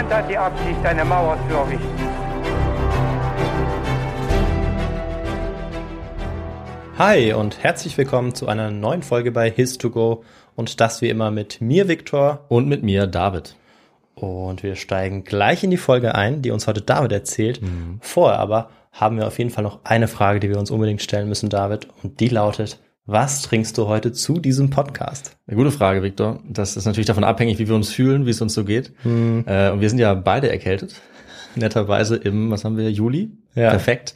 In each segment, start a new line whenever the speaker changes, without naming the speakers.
Niemand hat die Absicht, eine Mauer zu errichten.
Hi und herzlich willkommen zu einer neuen Folge bei His2Go und das wie immer mit mir, Viktor.
Und mit mir, David.
Und wir steigen gleich in die Folge ein, die uns heute David erzählt. Vorher aber haben wir auf jeden Fall noch eine Frage, die wir uns unbedingt stellen müssen, David. Und die lautet, was trinkst du heute zu diesem Podcast?
Eine gute Frage, Victor. Das ist natürlich davon abhängig, wie wir uns fühlen, wie es uns so geht.
Hm.
Äh, und wir sind ja beide erkältet. Netterweise im, was haben wir, Juli?
Ja.
Perfekt.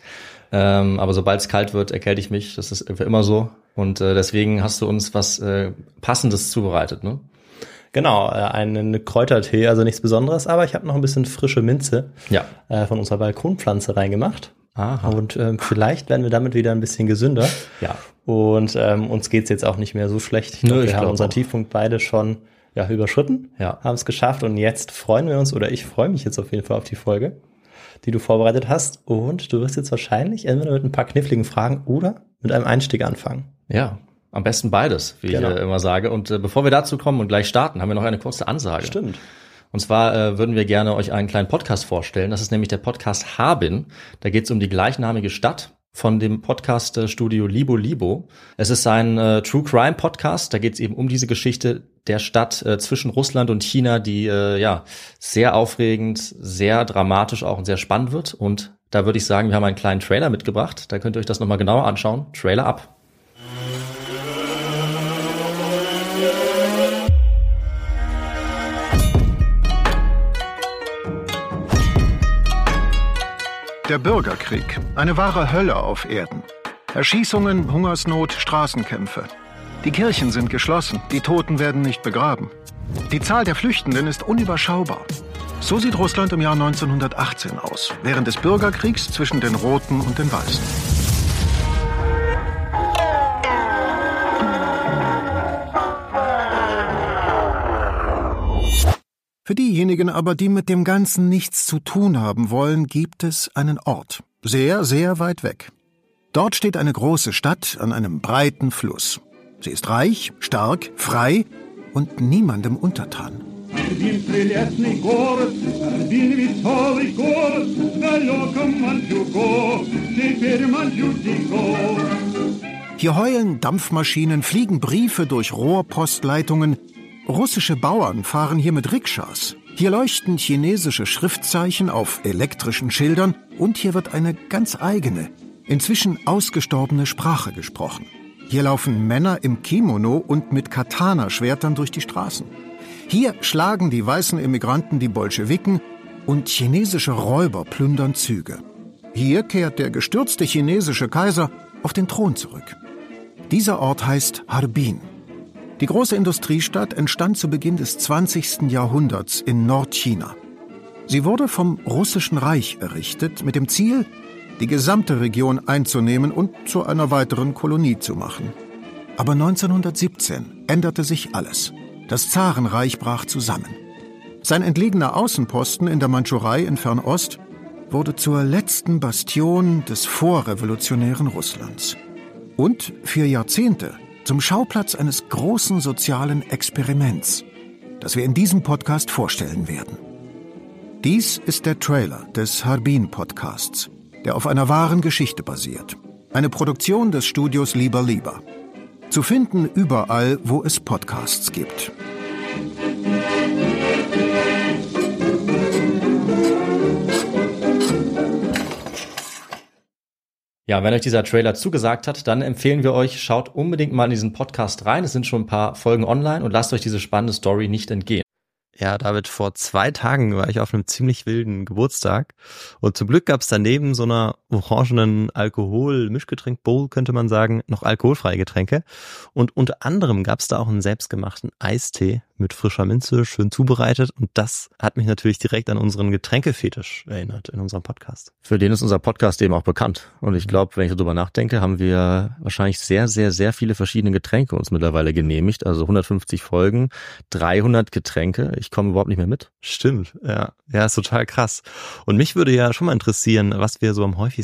Ähm, aber sobald es kalt wird, erkälte ich mich. Das ist immer so. Und äh, deswegen hast du uns was äh, Passendes zubereitet, ne?
Genau, äh, einen Kräutertee, also nichts Besonderes, aber ich habe noch ein bisschen frische Minze
Ja.
äh, von unserer Balkonpflanze reingemacht.
Aha.
Und ähm, vielleicht werden wir damit wieder ein bisschen gesünder.
Ja.
Und ähm, uns geht's jetzt auch nicht mehr so schlecht. Ich
Nö,
glaub, wir
ich
haben unseren
auch.
Tiefpunkt beide schon ja, überschritten,
Ja.
haben es geschafft und jetzt freuen wir uns, oder ich freue mich jetzt auf jeden Fall auf die Folge, die du vorbereitet hast. Und du wirst jetzt wahrscheinlich entweder mit ein paar kniffligen Fragen oder mit einem Einstieg anfangen.
Ja. Am besten beides, wie
Genau.
ich immer sage. Und äh, bevor wir dazu kommen und gleich starten, haben wir noch eine kurze Ansage.
Stimmt.
Und zwar äh, würden wir gerne euch einen kleinen Podcast vorstellen. Das ist nämlich der Podcast Harbin. Da geht es um die gleichnamige Stadt von dem Podcast-Studio Libo Libo. Es ist ein äh, True Crime Podcast. Da geht es eben um diese Geschichte der Stadt äh, zwischen Russland und China, die äh, ja sehr aufregend, sehr dramatisch auch und sehr spannend wird. Und da würde ich sagen, wir haben einen kleinen Trailer mitgebracht. Da könnt ihr euch das nochmal genauer anschauen. Trailer ab.
Der Bürgerkrieg, eine wahre Hölle auf Erden. Erschießungen, Hungersnot, Straßenkämpfe. Die Kirchen sind geschlossen, die Toten werden nicht begraben. Die Zahl der Flüchtenden ist unüberschaubar. So sieht Russland im Jahr 1918 aus, während des Bürgerkriegs zwischen den Roten und den Weißen. Für diejenigen aber, die mit dem Ganzen nichts zu tun haben wollen, gibt es einen Ort. Sehr, sehr weit weg. Dort steht eine große Stadt an einem breiten Fluss. Sie ist reich, stark, frei und niemandem untertan. Hier heulen Dampfmaschinen, fliegen Briefe durch Rohrpostleitungen, Russische Bauern fahren hier mit Rikschas. Hier leuchten chinesische Schriftzeichen auf elektrischen Schildern und hier wird eine ganz eigene, inzwischen ausgestorbene Sprache gesprochen. Hier laufen Männer im Kimono und mit Katana-Schwertern durch die Straßen. Hier schlagen die weißen Immigranten die Bolschewiken und chinesische Räuber plündern Züge. Hier kehrt der gestürzte chinesische Kaiser auf den Thron zurück. Dieser Ort heißt Harbin. Die große Industriestadt entstand zu Beginn des 20. Jahrhunderts in Nordchina. Sie wurde vom Russischen Reich errichtet mit dem Ziel, die gesamte Region einzunehmen und zu einer weiteren Kolonie zu machen. Aber 1917 änderte sich alles. Das Zarenreich brach zusammen. Sein entlegener Außenposten in der Mandschurei in Fernost wurde zur letzten Bastion des vorrevolutionären Russlands. Und für Jahrzehnte zum Schauplatz eines großen sozialen Experiments, das wir in diesem Podcast vorstellen werden. Dies ist der Trailer des Harbin Podcasts, der auf einer wahren Geschichte basiert. Eine Produktion des Studios Lieber Lieber. Zu finden überall, wo es Podcasts gibt.
Ja, wenn euch dieser Trailer zugesagt hat, dann empfehlen wir euch, schaut unbedingt mal in diesen Podcast rein. Es sind schon ein paar Folgen online und lasst euch diese spannende Story nicht entgehen.
Ja, David, vor zwei Tagen war ich auf einem ziemlich wilden Geburtstag und zum Glück gab's daneben so einer orangenen Alkohol-Mischgetränk-Bowl, könnte man sagen, noch alkoholfreie Getränke und unter anderem gab's da auch einen selbstgemachten Eistee
mit frischer Minze, schön zubereitet. Und das hat mich natürlich direkt an unseren Getränkefetisch erinnert in unserem Podcast.
Für den ist unser Podcast eben auch bekannt. Und ich glaube, wenn ich darüber nachdenke, haben wir wahrscheinlich sehr, sehr, sehr viele verschiedene Getränke uns mittlerweile genehmigt. Also 150 Folgen, 300 Getränke. Ich komme überhaupt nicht mehr mit.
Stimmt, ja. Ja, ist total krass. Und mich würde ja schon mal interessieren, was wir so am häufigsten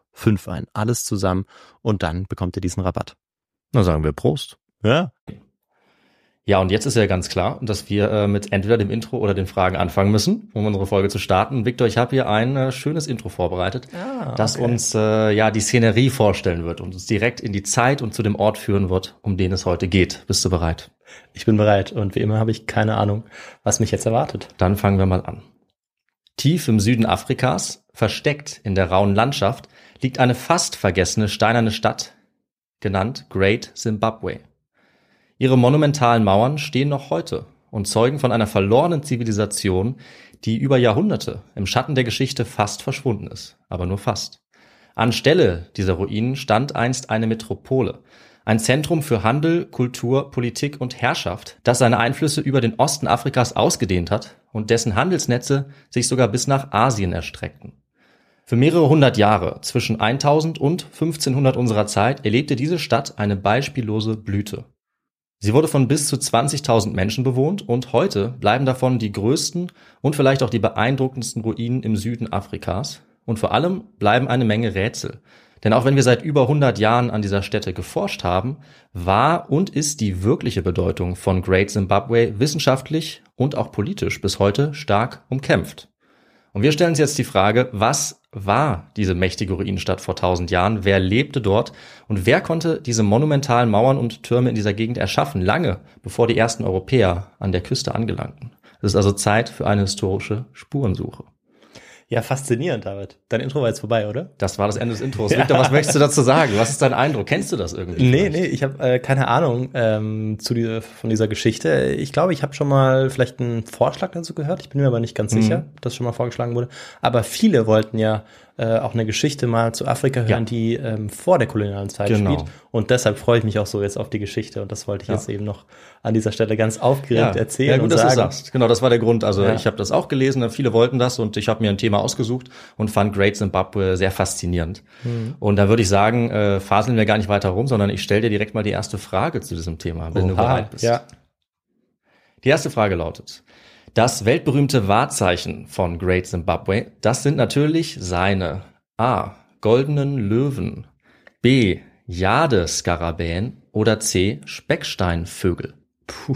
5 ein. Alles zusammen und dann bekommt ihr diesen Rabatt.
Na sagen wir Prost.
Ja.
Ja, und jetzt ist ja ganz klar, dass wir äh, mit entweder dem Intro oder den Fragen anfangen müssen, um unsere Folge zu starten. Victor, ich habe hier ein äh, schönes Intro vorbereitet, ah, okay. das uns äh, ja die Szenerie vorstellen wird und uns direkt in die Zeit und zu dem Ort führen wird, um den es heute geht. Bist du bereit?
Ich bin bereit und wie immer habe ich keine Ahnung, was mich jetzt erwartet.
Dann fangen wir mal an. Tief im Süden Afrikas, versteckt in der rauen Landschaft, liegt eine fast vergessene steinerne Stadt, genannt Great Zimbabwe. Ihre monumentalen Mauern stehen noch heute und zeugen von einer verlorenen Zivilisation, die über Jahrhunderte im Schatten der Geschichte fast verschwunden ist, aber nur fast. Anstelle dieser Ruinen stand einst eine Metropole, ein Zentrum für Handel, Kultur, Politik und Herrschaft, das seine Einflüsse über den Osten Afrikas ausgedehnt hat und dessen Handelsnetze sich sogar bis nach Asien erstreckten. Für mehrere hundert Jahre, zwischen 1000 und 1500 unserer Zeit, erlebte diese Stadt eine beispiellose Blüte. Sie wurde von bis zu 20.000 Menschen bewohnt und heute bleiben davon die größten und vielleicht auch die beeindruckendsten Ruinen im Süden Afrikas. Und vor allem bleiben eine Menge Rätsel. Denn auch wenn wir seit über 100 Jahren an dieser Stätte geforscht haben, war und ist die wirkliche Bedeutung von Great Zimbabwe wissenschaftlich und auch politisch bis heute stark umkämpft. Und wir stellen uns jetzt die Frage, was war diese mächtige Ruinenstadt vor tausend Jahren? Wer lebte dort? Und wer konnte diese monumentalen Mauern und Türme in dieser Gegend erschaffen, lange bevor die ersten Europäer an der Küste angelangten? Es ist also Zeit für eine historische Spurensuche.
Ja, faszinierend, David. Dein Intro war jetzt vorbei, oder?
Das war das Ende des Intros. Victor, was möchtest du dazu sagen? Was ist dein Eindruck? Kennst du das irgendwie?
Nee,
vielleicht?
nee, ich habe äh, keine Ahnung ähm, zu dieser, von dieser Geschichte. Ich glaube, ich habe schon mal vielleicht einen Vorschlag dazu gehört. Ich bin mir aber nicht ganz sicher, ob das schon mal vorgeschlagen wurde. Aber viele wollten ja äh, auch eine Geschichte mal zu Afrika hören,
Ja.
die ähm, vor der kolonialen Zeit
Genau.
spielt. Und deshalb freue ich mich auch so jetzt auf die Geschichte. Und das wollte ich
Ja.
jetzt eben noch an dieser Stelle ganz aufgeregt erzählen
ja, gut,
und
dass
sagen.
du sagst. Genau, das war der Grund. Also
Ja.
ich habe das auch gelesen, viele wollten das und ich habe mir ein Thema ausgesucht und fand Great Zimbabwe sehr faszinierend.
Mhm.
Und da würde ich sagen, äh, faseln wir gar nicht weiter rum, sondern ich stelle dir direkt mal die erste Frage zu diesem Thema, wenn du
Oha,
bereit bist.
Ja.
Die erste Frage lautet, das weltberühmte Wahrzeichen von Great Zimbabwe, das sind natürlich seine A. Goldenen Löwen, B. Jadeskarabäen oder C. Specksteinvögel. Puh.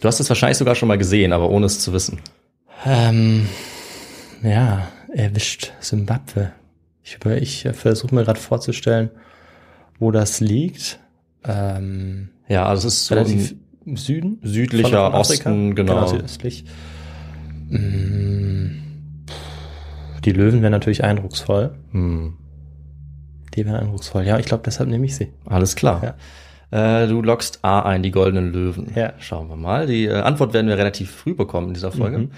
Du hast es wahrscheinlich sogar schon mal gesehen, aber ohne es zu wissen.
Ähm, ja, erwischt Simbabwe. Ich, ich äh, versuche mir gerade vorzustellen, wo das liegt. Ähm,
Ja, also es ist so
relativ im Süden.
südlicher
von- von Afrika.
Osten, genau.
südöstlich. Mm, Die Löwen wären natürlich eindrucksvoll.
Hm,
Die wären eindrucksvoll. Ja, ich glaube, deshalb nehme ich sie.
alles klar. Äh, du loggst A ein, die goldenen Löwen.
Ja.
Schauen wir mal. Die äh, Antwort werden wir relativ früh bekommen in dieser Folge.
Mhm.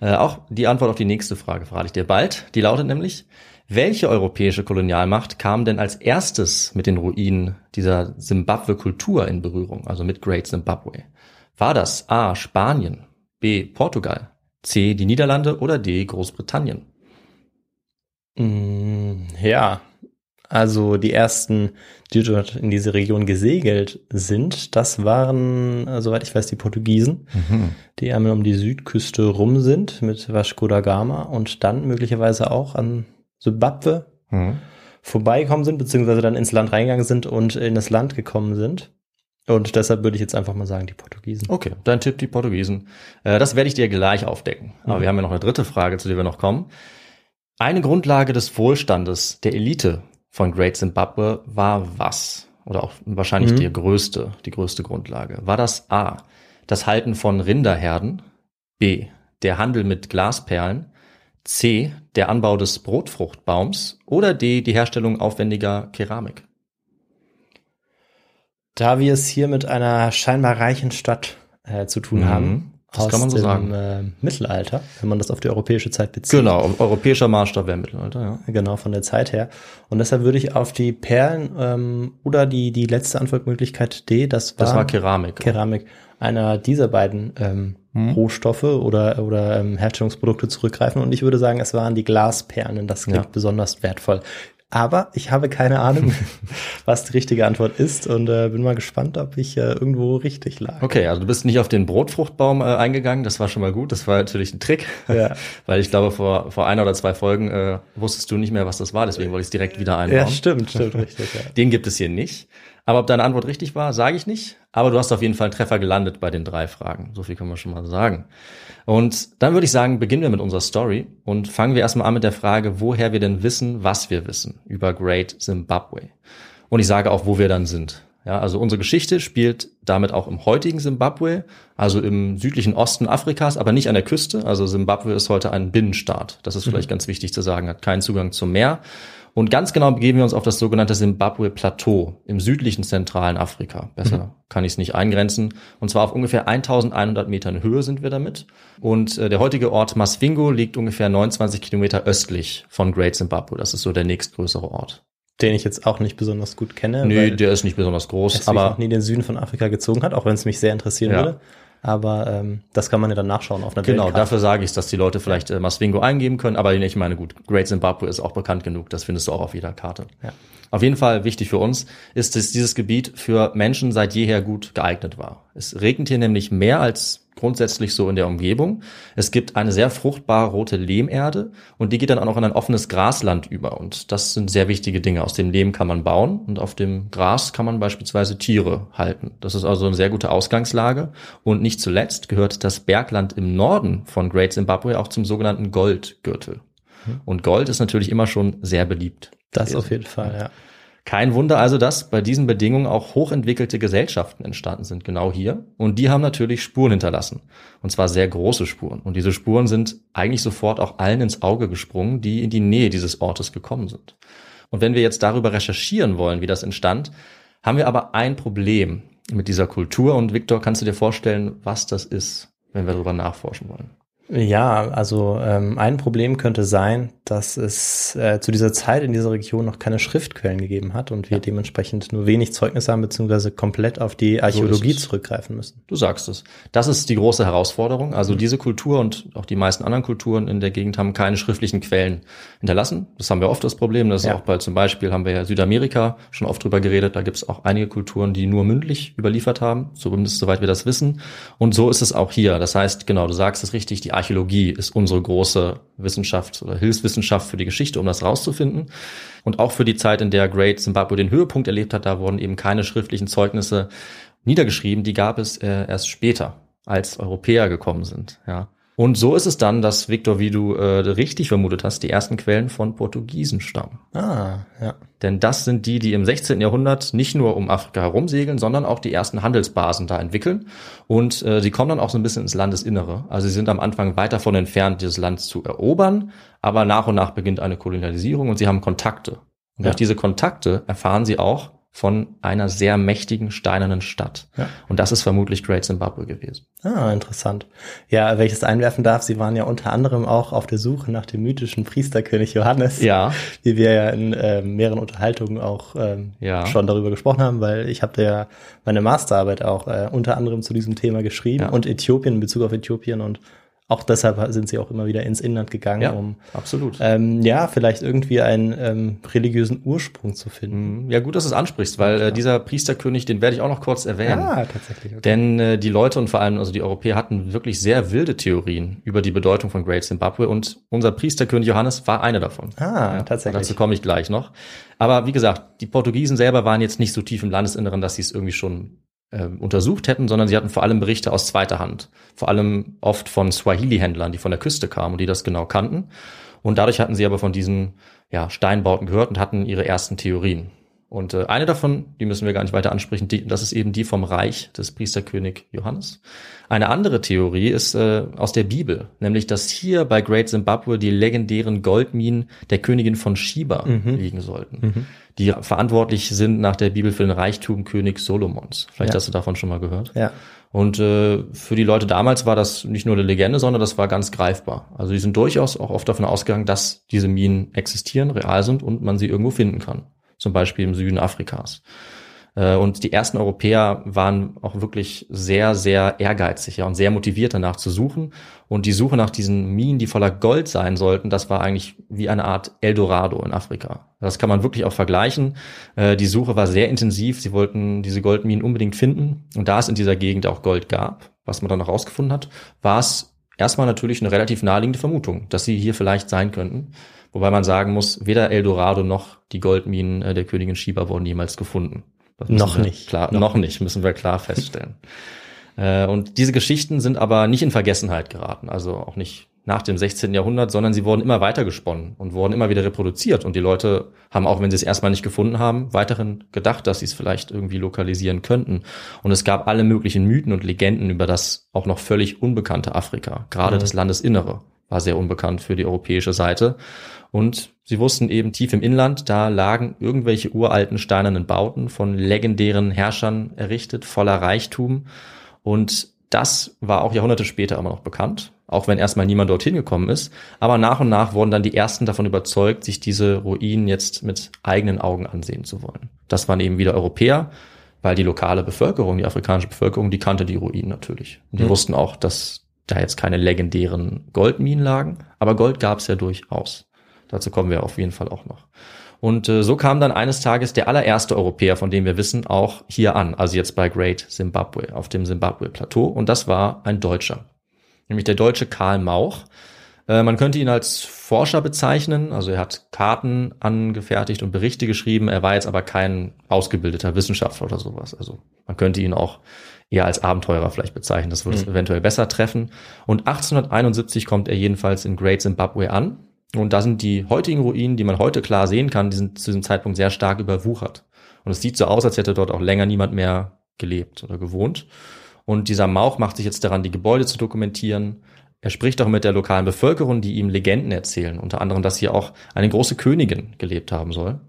Äh, auch die Antwort auf die nächste Frage verrate ich dir bald. Die lautet nämlich, welche europäische Kolonialmacht kam denn als erstes mit den Ruinen dieser Simbabwe-Kultur in Berührung, also mit Great Zimbabwe? War das A. Spanien, B. Portugal, C. die Niederlande oder D. Großbritannien?
Mm, Ja, also die ersten, die dort in diese Region gesegelt sind, das waren, äh, soweit ich weiß, die Portugiesen, die einmal um die Südküste rum sind mit Vasco da Gama und dann möglicherweise auch an Simbabwe
Mhm.
vorbeigekommen sind, beziehungsweise dann ins Land reingegangen sind und in das Land gekommen sind. Und deshalb würde ich jetzt einfach mal sagen, die Portugiesen.
Okay, dein Tipp, die Portugiesen. Äh, das werde ich dir gleich aufdecken. Aber
Mhm.
wir haben ja noch eine dritte Frage, zu der wir noch kommen. Eine Grundlage des Wohlstandes der Elite von Great Zimbabwe war was? Oder auch wahrscheinlich
Mhm.
die größte, die größte Grundlage. War das A, das Halten von Rinderherden? B, der Handel mit Glasperlen? C, der Anbau des Brotfruchtbaums? Oder D, die Herstellung aufwendiger Keramik?
Da wir es hier mit einer scheinbar reichen Stadt äh, zu tun
Mhm,
haben,
das kann man so
dem,
sagen.
Äh, Mittelalter, wenn man das auf die europäische Zeit bezieht.
Genau, europäischer Maßstab wäre Mittelalter, ja.
Genau, von der Zeit her. Und deshalb würde ich auf die Perlen ähm, oder die, die letzte Antwortmöglichkeit D, das war,
Das war Keramik.
Keramik, einer dieser beiden ähm,
Mhm.
Rohstoffe oder, oder ähm, Herstellungsprodukte zurückgreifen. Und ich würde sagen, es waren die Glasperlen. Das klingt
Ja.
besonders wertvoll. Aber ich habe keine Ahnung, was die richtige Antwort ist und äh, bin mal gespannt, ob ich äh, irgendwo richtig lag.
Okay, also du bist nicht auf den Brotfruchtbaum äh, eingegangen, das war schon mal gut, das war natürlich ein Trick,
Ja.
weil ich glaube, vor, vor einer oder zwei Folgen äh, wusstest du nicht mehr, was das war, deswegen wollte ich es direkt wieder einbauen.
Ja, stimmt, stimmt, richtig. Ja.
Den gibt es hier nicht. Aber ob deine Antwort richtig war, sage ich nicht. Aber du hast auf jeden Fall einen Treffer gelandet bei den drei Fragen. So viel können wir schon mal sagen. Und dann würde ich sagen, beginnen wir mit unserer Story und fangen wir erstmal an mit der Frage, woher wir denn wissen, was wir wissen über Great Zimbabwe. Und ich sage auch, wo wir dann sind. Ja, also unsere Geschichte spielt damit auch im heutigen Zimbabwe, also im südlichen Osten Afrikas, aber nicht an der Küste. Also Zimbabwe ist heute ein Binnenstaat. Das ist vielleicht ganz wichtig zu sagen, hat keinen Zugang zum Meer. Und ganz genau begeben wir uns auf das sogenannte Zimbabwe-Plateau im südlichen zentralen Afrika. Besser kann ich es nicht eingrenzen. Und zwar auf ungefähr 1100 Metern Höhe sind wir damit. Und äh, der heutige Ort Masvingo liegt ungefähr 29 Kilometer östlich von Great Zimbabwe. Das ist so der nächstgrößere Ort.
Den ich jetzt auch nicht besonders gut kenne.
Nö,
weil
der ist nicht besonders groß, aber
noch nie den Süden von Afrika gezogen hat, auch wenn es mich sehr interessieren
Ja.
würde. Aber ähm, das kann man ja dann nachschauen auf einer
Genau,
Weltkarte.
dafür sage ich dass die Leute vielleicht äh, Masvingo eingeben können, aber ich meine, gut, Great Zimbabwe ist auch bekannt genug, das findest du auch auf jeder Karte.
Ja.
Auf jeden Fall wichtig für uns ist, dass dieses Gebiet für Menschen seit jeher gut geeignet war. Es regnet hier nämlich mehr als grundsätzlich so in der Umgebung. Es gibt eine sehr fruchtbare rote Lehmerde und die geht dann auch noch in ein offenes Grasland über. Und das sind sehr wichtige Dinge. Aus dem Lehm kann man bauen und auf dem Gras kann man beispielsweise Tiere halten. Das ist also eine sehr gute Ausgangslage. Und nicht zuletzt gehört das Bergland im Norden von Great Zimbabwe auch zum sogenannten Goldgürtel. Und Gold ist natürlich immer schon sehr beliebt.
Das auf jeden Fall, ja.
Kein Wunder also, dass bei diesen Bedingungen auch hochentwickelte Gesellschaften entstanden sind, genau hier. Und die haben natürlich Spuren hinterlassen. Und zwar sehr große Spuren. Und diese Spuren sind eigentlich sofort auch allen ins Auge gesprungen, die in die Nähe dieses Ortes gekommen sind. Und wenn wir jetzt darüber recherchieren wollen, wie das entstand, haben wir aber ein Problem mit dieser Kultur. Und Viktor, kannst du dir vorstellen, was das ist, wenn wir darüber nachforschen wollen?
Ja, also ähm, ein Problem könnte sein, dass es äh, zu dieser Zeit in dieser Region noch keine Schriftquellen gegeben hat und wir
Ja.
dementsprechend nur wenig Zeugnisse haben, beziehungsweise komplett auf die Archäologie
es.
zurückgreifen müssen.
Du sagst es. Das ist die große Herausforderung. Also diese Kultur und auch die meisten anderen Kulturen in der Gegend haben keine schriftlichen Quellen hinterlassen. Das haben wir oft das Problem. Das ist
Ja.
auch bei zum Beispiel haben wir ja Südamerika schon oft drüber geredet. Da gibt es auch einige Kulturen, die nur mündlich überliefert haben, zumindest soweit wir das wissen. Und so ist es auch hier. Das heißt, genau, du sagst es richtig, die Archäologie ist unsere große Wissenschaft oder Hilfswissenschaft für die Geschichte, um das rauszufinden. Und auch für die Zeit, in der Great Zimbabwe den Höhepunkt erlebt hat, da wurden eben keine schriftlichen Zeugnisse niedergeschrieben. Die gab es äh, erst später, als Europäer gekommen sind. Ja. Und so ist es dann, dass Victor, wie du äh, richtig vermutet hast, die ersten Quellen von Portugiesen stammen.
Ah, ja.
Denn das sind die, die im 16. Jahrhundert nicht nur um Afrika herumsegeln, sondern auch die ersten Handelsbasen da entwickeln. Und äh, sie kommen dann auch so ein bisschen ins Landesinnere. Also sie sind am Anfang weit davon entfernt, dieses Land zu erobern, aber nach und nach beginnt eine Kolonialisierung und sie haben Kontakte. Und
Ja.
durch diese Kontakte erfahren sie auch von einer sehr mächtigen steinernen Stadt.
Ja.
Und das ist vermutlich Great Zimbabwe gewesen.
Ah, interessant. Ja, welches einwerfen darf, Sie waren ja unter anderem auch auf der Suche nach dem mythischen Priesterkönig Johannes.
Ja,
Wie wir ja in ähm, mehreren Unterhaltungen auch ähm,
Ja.
schon darüber gesprochen haben, weil ich habe ja meine Masterarbeit auch äh, unter anderem zu diesem Thema geschrieben
Ja.
und Äthiopien in Bezug auf Äthiopien und auch deshalb sind sie auch immer wieder ins Inland gegangen,
ja,
um
absolut.
ähm, ja vielleicht irgendwie einen ähm, religiösen Ursprung zu finden.
Mhm. Ja, gut, dass du es ansprichst, weil äh, dieser Priesterkönig, den werde ich auch noch kurz erwähnen.
Ah, tatsächlich. Okay.
Denn äh, die Leute und vor allem also die Europäer hatten wirklich sehr wilde Theorien über die Bedeutung von Great Zimbabwe und unser Priesterkönig Johannes war eine davon.
Ah, tatsächlich.
Dazu komme ich gleich noch. Aber wie gesagt, die Portugiesen selber waren jetzt nicht so tief im Landesinneren, dass sie es irgendwie schon äh, untersucht hätten, sondern sie hatten vor allem Berichte aus zweiter Hand. Vor allem oft von Swahili-Händlern, die von der Küste kamen und die das genau kannten. Und dadurch hatten sie aber von diesen ja, Steinbauten gehört und hatten ihre ersten Theorien. Und äh, eine davon, die müssen wir gar nicht weiter ansprechen, die, das ist eben die vom Reich des Priesterkönig Johannes. Eine andere Theorie ist äh, aus der Bibel, nämlich dass hier bei Great Zimbabwe die legendären Goldminen der Königin von Sheba liegen sollten, die verantwortlich sind nach der Bibel für den Reichtum König Solomons. Vielleicht
Ja.
hast du davon schon mal gehört.
Ja.
Und äh, für die Leute damals war das nicht nur eine Legende, sondern das war ganz greifbar. Also die sind durchaus auch oft davon ausgegangen, dass diese Minen existieren, real sind und man sie irgendwo finden kann. Zum Beispiel im Süden Afrikas. Äh, Und die ersten Europäer waren auch wirklich sehr, sehr ehrgeizig ja, und sehr motiviert danach zu suchen. Und die Suche nach diesen Minen, die voller Gold sein sollten, das war eigentlich wie eine Art Eldorado in Afrika. Das kann man wirklich auch vergleichen. Äh, Die Suche war sehr intensiv. Sie wollten diese Goldminen unbedingt finden. Und da es in dieser Gegend auch Gold gab, was man dann noch rausgefunden hat, war es erstmal natürlich eine relativ naheliegende Vermutung, dass sie hier vielleicht sein könnten. Wobei man sagen muss, weder Eldorado noch die Goldminen äh, der Königin Shiba wurden jemals gefunden.
Noch nicht.
Klar,
Noch
noch, nicht, müssen wir klar feststellen. äh, und diese Geschichten sind aber nicht in Vergessenheit geraten, also auch nicht nach dem 16. Jahrhundert, sondern sie wurden immer weiter gesponnen und wurden immer wieder reproduziert. Und die Leute haben, auch wenn sie es erstmal nicht gefunden haben, weiterhin gedacht, dass sie es vielleicht irgendwie lokalisieren könnten. Und es gab alle möglichen Mythen und Legenden über das auch noch völlig unbekannte Afrika. Gerade
Mhm.
das Landesinnere war sehr unbekannt für die europäische Seite. Und sie wussten eben tief im Inland, da lagen irgendwelche uralten steinernen Bauten von legendären Herrschern errichtet, voller Reichtum. Und das war auch Jahrhunderte später immer noch bekannt, auch wenn erstmal niemand dorthin gekommen ist. Aber nach und nach wurden dann die ersten davon überzeugt, sich diese Ruinen jetzt mit eigenen Augen ansehen zu wollen. Das waren eben wieder Europäer, weil die lokale Bevölkerung, die afrikanische Bevölkerung, die kannte die Ruinen natürlich. Und die
Mhm.
wussten auch, dass da jetzt keine legendären Goldminen lagen, aber Gold gab es ja durchaus. Dazu kommen wir auf jeden Fall auch noch. Und äh, so kam dann eines Tages der allererste Europäer, von dem wir wissen, auch hier an, also jetzt bei Great Zimbabwe, auf dem Zimbabwe-Plateau. Und das war ein Deutscher, nämlich der deutsche Karl Mauch. Äh, man könnte ihn als Forscher bezeichnen, also er hat Karten angefertigt und Berichte geschrieben, er war jetzt aber kein ausgebildeter Wissenschaftler oder sowas. Also man könnte ihn auch eher als Abenteurer vielleicht bezeichnen, das würde es eventuell besser treffen. Und 1871 kommt er jedenfalls in Great Zimbabwe an Und da sind die heutigen Ruinen, die man heute klar sehen kann, die sind zu diesem Zeitpunkt sehr stark überwuchert. Und es sieht so aus, als hätte dort auch länger niemand mehr gelebt oder gewohnt. Und dieser Mauch macht sich jetzt daran, die Gebäude zu dokumentieren. Er spricht auch mit der lokalen Bevölkerung, die ihm Legenden erzählen, unter anderem, dass hier auch eine große Königin gelebt haben soll.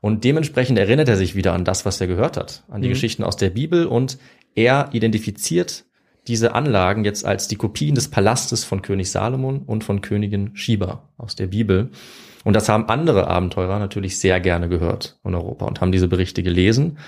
Und dementsprechend erinnert er sich wieder an das, was er gehört hat, an die
Mhm.
Geschichten aus der Bibel und er identifiziert diese Anlagen jetzt als die Kopien des Palastes von König Salomon und von Königin Sheba aus der Bibel. Und das haben andere Abenteurer natürlich sehr gerne gehört in Europa und haben diese Berichte gelesen.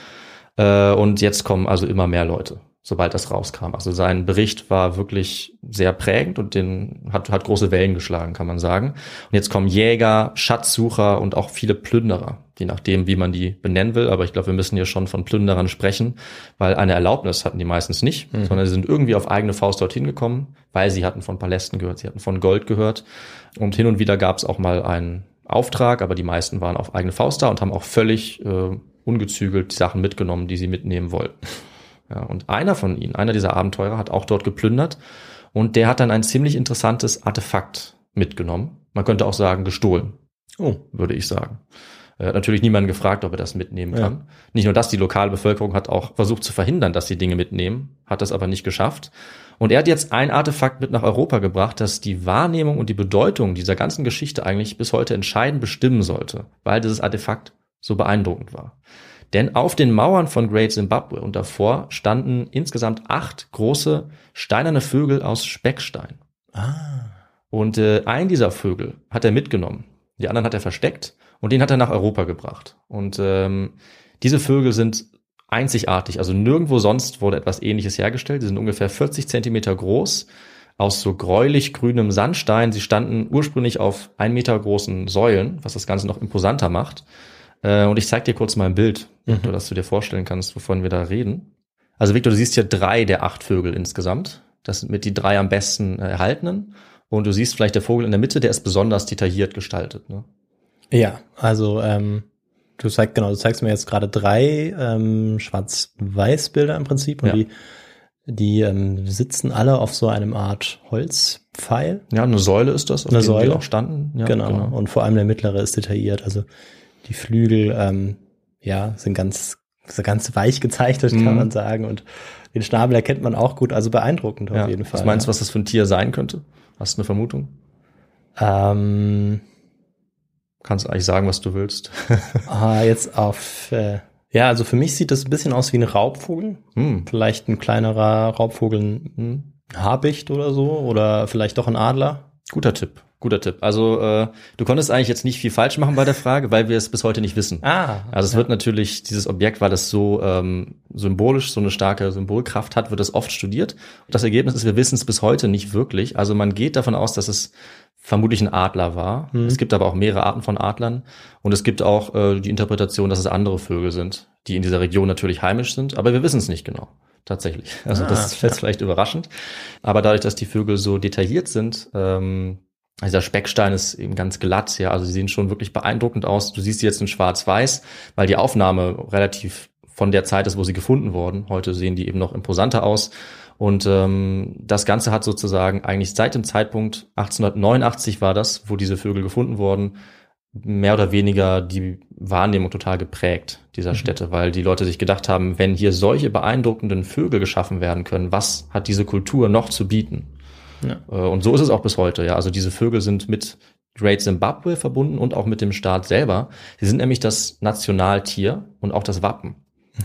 Äh, Und jetzt kommen also immer mehr Leute, sobald das rauskam. Also sein Bericht war wirklich sehr prägend und den hat, hat große Wellen geschlagen, kann man sagen. Und jetzt kommen Jäger, Schatzsucher und auch viele Plünderer, je nachdem, wie man die benennen will. Aber ich glaube, wir müssen hier schon von Plünderern sprechen, weil eine Erlaubnis hatten die meistens nicht, sondern sie sind irgendwie auf eigene Faust dorthin gekommen, weil sie hatten von Palästen gehört, sie hatten von Gold gehört. Und hin und wieder gab es auch mal einen Auftrag, aber die meisten waren auf eigene Faust da und haben auch völlig äh, ungezügelt die Sachen mitgenommen, die sie mitnehmen wollten. Ja, und einer von ihnen, einer dieser Abenteurer, hat auch dort geplündert und der hat dann ein ziemlich interessantes Artefakt mitgenommen. Man könnte auch sagen, gestohlen,
Oh,
würde ich sagen. Er hat natürlich niemanden gefragt, ob er das mitnehmen
Ja.
kann. Nicht nur das, die lokale Bevölkerung hat auch versucht zu verhindern, dass sie Dinge mitnehmen, hat das aber nicht geschafft. Und er hat jetzt ein Artefakt mit nach Europa gebracht, das die Wahrnehmung und die Bedeutung dieser ganzen Geschichte eigentlich bis heute entscheidend bestimmen sollte, weil dieses Artefakt so beeindruckend war. Denn auf den Mauern von Great Zimbabwe und davor standen insgesamt acht große steinerne Vögel aus Speckstein. Und äh, einen dieser Vögel hat er mitgenommen. Die anderen hat er versteckt und den hat er nach Europa gebracht. Und ähm, diese Vögel sind einzigartig. Also nirgendwo sonst wurde etwas ähnliches hergestellt. Sie sind ungefähr 40 Zentimeter groß, aus so gräulich grünem Sandstein. Sie standen ursprünglich auf ein Meter großen Säulen, was das Ganze noch imposanter macht. Äh, und ich zeige dir kurz mal ein Bild, Victor, dass du dir vorstellen kannst, wovon wir da reden. Also Victor, du siehst hier drei der acht Vögel insgesamt. Das sind mit die drei am besten äh, erhaltenen. Und du siehst vielleicht der Vogel in der Mitte, der ist besonders detailliert gestaltet. Ne?
Ja, also ähm, du zeigst genau, du zeigst mir jetzt gerade drei ähm, Schwarz-Weiß-Bilder im Prinzip und
Ja.
die die ähm, sitzen alle auf so einem Art Holzpfeil.
Ja, eine Säule ist das, auf
Eine Säule.
auch standen. Ja,
genau. Und vor allem der mittlere ist detailliert. Also die Flügel, ähm, ja, sind ganz so ganz weich gezeichnet,
Mhm.
kann man sagen. Und den Schnabel erkennt man auch gut, also beeindruckend auf
Ja.
jeden Fall.
Was meinst du, was das für ein Tier sein könnte? Hast du eine Vermutung?
Ähm,
Kannst eigentlich sagen, was du willst.
ah, jetzt auf, äh, ja, also für mich sieht das ein bisschen aus wie ein Raubvogel.
hm.
Vielleicht ein kleinerer Raubvogel, ein
Hm.
Habicht oder so, oder vielleicht doch ein Adler.
Guter Tipp. Guter Tipp. Also äh, du konntest eigentlich jetzt nicht viel falsch machen bei der Frage, weil wir es bis heute nicht wissen.
Ah,
Also es wird natürlich, dieses Objekt, weil es so ähm, symbolisch, so eine starke Symbolkraft hat, wird es oft studiert. Und das Ergebnis ist, wir wissen es bis heute nicht wirklich. Also man geht davon aus, dass es vermutlich ein Adler war.
Mhm.
Es gibt aber auch mehrere Arten von Adlern. Und es gibt auch äh, die Interpretation, dass es andere Vögel sind, die in dieser Region natürlich heimisch sind. Aber wir wissen es nicht genau. Tatsächlich. Also
Ah,
das ist jetzt vielleicht überraschend. Aber dadurch, dass die Vögel so detailliert sind, ähm, dieser Speckstein ist eben ganz glatt, ja, also sie sehen schon wirklich beeindruckend aus. Du siehst sie jetzt in schwarz-weiß, weil die Aufnahme relativ von der Zeit ist, wo sie gefunden wurden. Heute sehen die eben noch imposanter aus. Und ähm, das Ganze hat sozusagen eigentlich seit dem Zeitpunkt 1889 war das, wo diese Vögel gefunden wurden, mehr oder weniger die Wahrnehmung total geprägt dieser Städte, weil die Leute sich gedacht haben, wenn hier solche beeindruckenden Vögel geschaffen werden können, was hat diese Kultur noch zu bieten?
Ja.
Äh, Und so ist es auch bis heute. Ja, also diese Vögel sind mit Great Zimbabwe verbunden und auch mit dem Staat selber. Sie sind nämlich das Nationaltier und auch das Wappen.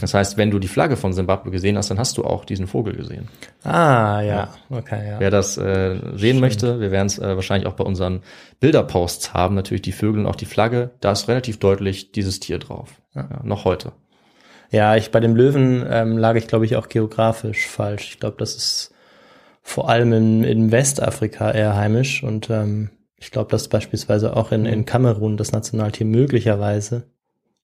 Das heißt, wenn du die Flagge von Zimbabwe gesehen hast, dann hast du auch diesen Vogel gesehen.
Ah, ja. Okay, ja.
Wer das äh, sehen möchte, wir werden es äh, wahrscheinlich auch bei unseren Bilderposts haben, natürlich die Vögel und auch die Flagge. Da ist relativ deutlich dieses Tier drauf. Ja, noch heute.
Ja, ich bei dem Löwen ähm, lag ich, glaube ich, auch geografisch falsch. Ich glaube, das ist vor allem in, in Westafrika eher heimisch und ähm, ich glaube, dass beispielsweise auch in, in Kamerun das Nationaltier möglicherweise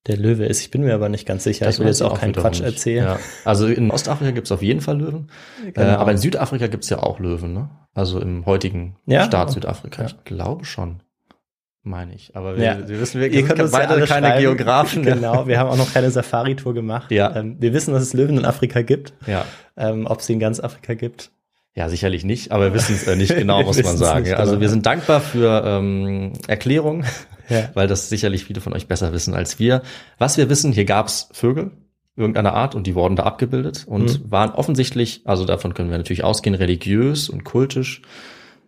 der Löwe ist. Ich bin mir aber nicht ganz sicher. ich will jetzt auch keinen
wiederum
Quatsch
nicht.
erzählen.
Ja. Also in Ostafrika gibt es auf jeden Fall Löwen.
Genau.
Äh, aber in Südafrika gibt es ja auch Löwen, ne? Also im heutigen
Ja?
Staat Südafrika.
Ja.
Ich glaube schon. Meine ich. Aber wir, wir wissen, wir
Ihr könnt uns
beide keine
schreiben.
Geografen.
Genau, wir haben auch noch keine Safari-Tour gemacht.
Ja.
Ähm, wir wissen, dass es Löwen in Afrika gibt.
Ja.
Ähm, Ob es sie in ganz Afrika gibt,
Ja, sicherlich nicht, aber wir wissen es äh, nicht genau, muss man sagen. also
genau.
wir sind dankbar für ähm, Erklärungen,
Ja.
weil das sicherlich viele von euch besser wissen als wir. Was wir wissen, hier gab's Vögel irgendeiner Art und die wurden da abgebildet und
Mhm.
waren offensichtlich, also davon können wir natürlich ausgehen, religiös und kultisch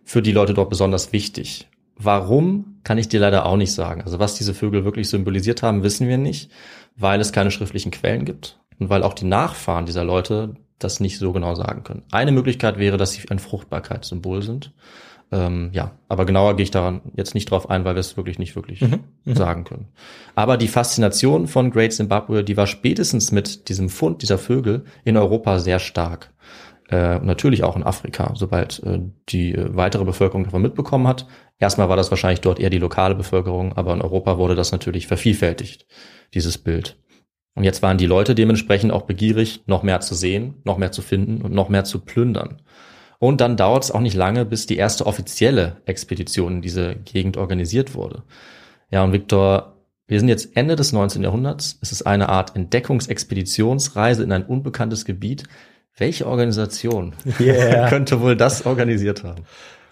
für die Leute dort besonders wichtig. Warum, kann ich dir leider auch nicht sagen. Also was diese Vögel wirklich symbolisiert haben, wissen wir nicht, weil es keine schriftlichen Quellen gibt und weil auch die Nachfahren dieser Leute das nicht so genau sagen können. Eine Möglichkeit wäre, dass sie ein Fruchtbarkeitssymbol sind. Ähm, ja, aber genauer gehe ich daran jetzt nicht drauf ein, weil wir es wirklich nicht wirklich sagen können. Aber die Faszination von Great Zimbabwe, die war spätestens mit diesem Fund dieser Vögel in Europa sehr stark. Äh, natürlich auch in Afrika, sobald äh, die äh, weitere Bevölkerung davon mitbekommen hat. Erstmal war das wahrscheinlich dort eher die lokale Bevölkerung, aber in Europa wurde das natürlich vervielfältigt, dieses Bild. Und jetzt waren die Leute dementsprechend auch begierig, noch mehr zu sehen, noch mehr zu finden und noch mehr zu plündern. Und dann dauert es auch nicht lange, bis die erste offizielle Expedition in diese Gegend organisiert wurde. Ja, und Viktor, wir sind jetzt Ende des 19. Jahrhunderts. Es ist eine Art Entdeckungsexpeditionsreise in ein unbekanntes Gebiet. Welche Organisation
Yeah.
könnte wohl das organisiert haben?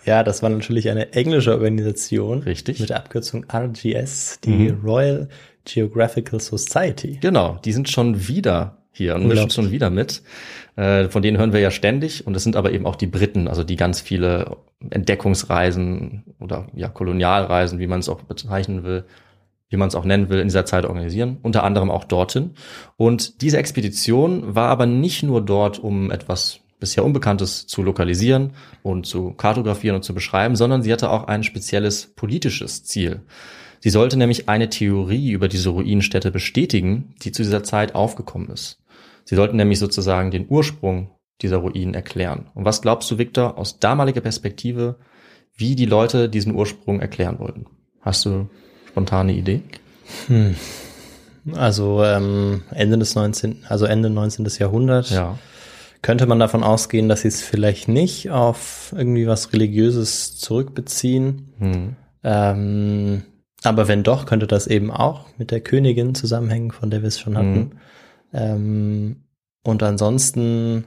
Ja, das war natürlich eine englische Organisation.
Richtig.
Mit der Abkürzung RGS, die Royal Geographical Society.
Genau, die sind schon wieder hier und mischen schon wieder mit. Äh, von denen hören wir ja ständig und es sind aber eben auch die Briten, also die ganz viele Entdeckungsreisen oder ja Kolonialreisen, wie man es auch bezeichnen will, wie man es auch nennen will, in dieser Zeit organisieren, unter anderem auch dorthin. Und diese Expedition war aber nicht nur dort, um etwas bisher Unbekanntes zu lokalisieren und zu kartografieren und zu beschreiben, sondern sie hatte auch ein spezielles politisches Ziel. Sie sollte nämlich eine Theorie über diese Ruinenstätte bestätigen, die zu dieser Zeit aufgekommen ist. Sie sollten nämlich sozusagen den Ursprung dieser Ruinen erklären. Und was glaubst du, Victor, aus damaliger Perspektive, wie die Leute diesen Ursprung erklären wollten? Hast du spontane Idee?
Also ähm, Ende des 19., also Ende 19. Jahrhundert.
Ja.
Könnte man davon ausgehen, dass sie es vielleicht nicht auf irgendwie was Religiöses zurückbeziehen.
Hm.
Ähm, aber wenn doch, könnte das eben auch mit der Königin zusammenhängen, von der wir es schon hatten.
Mhm.
Ähm, und ansonsten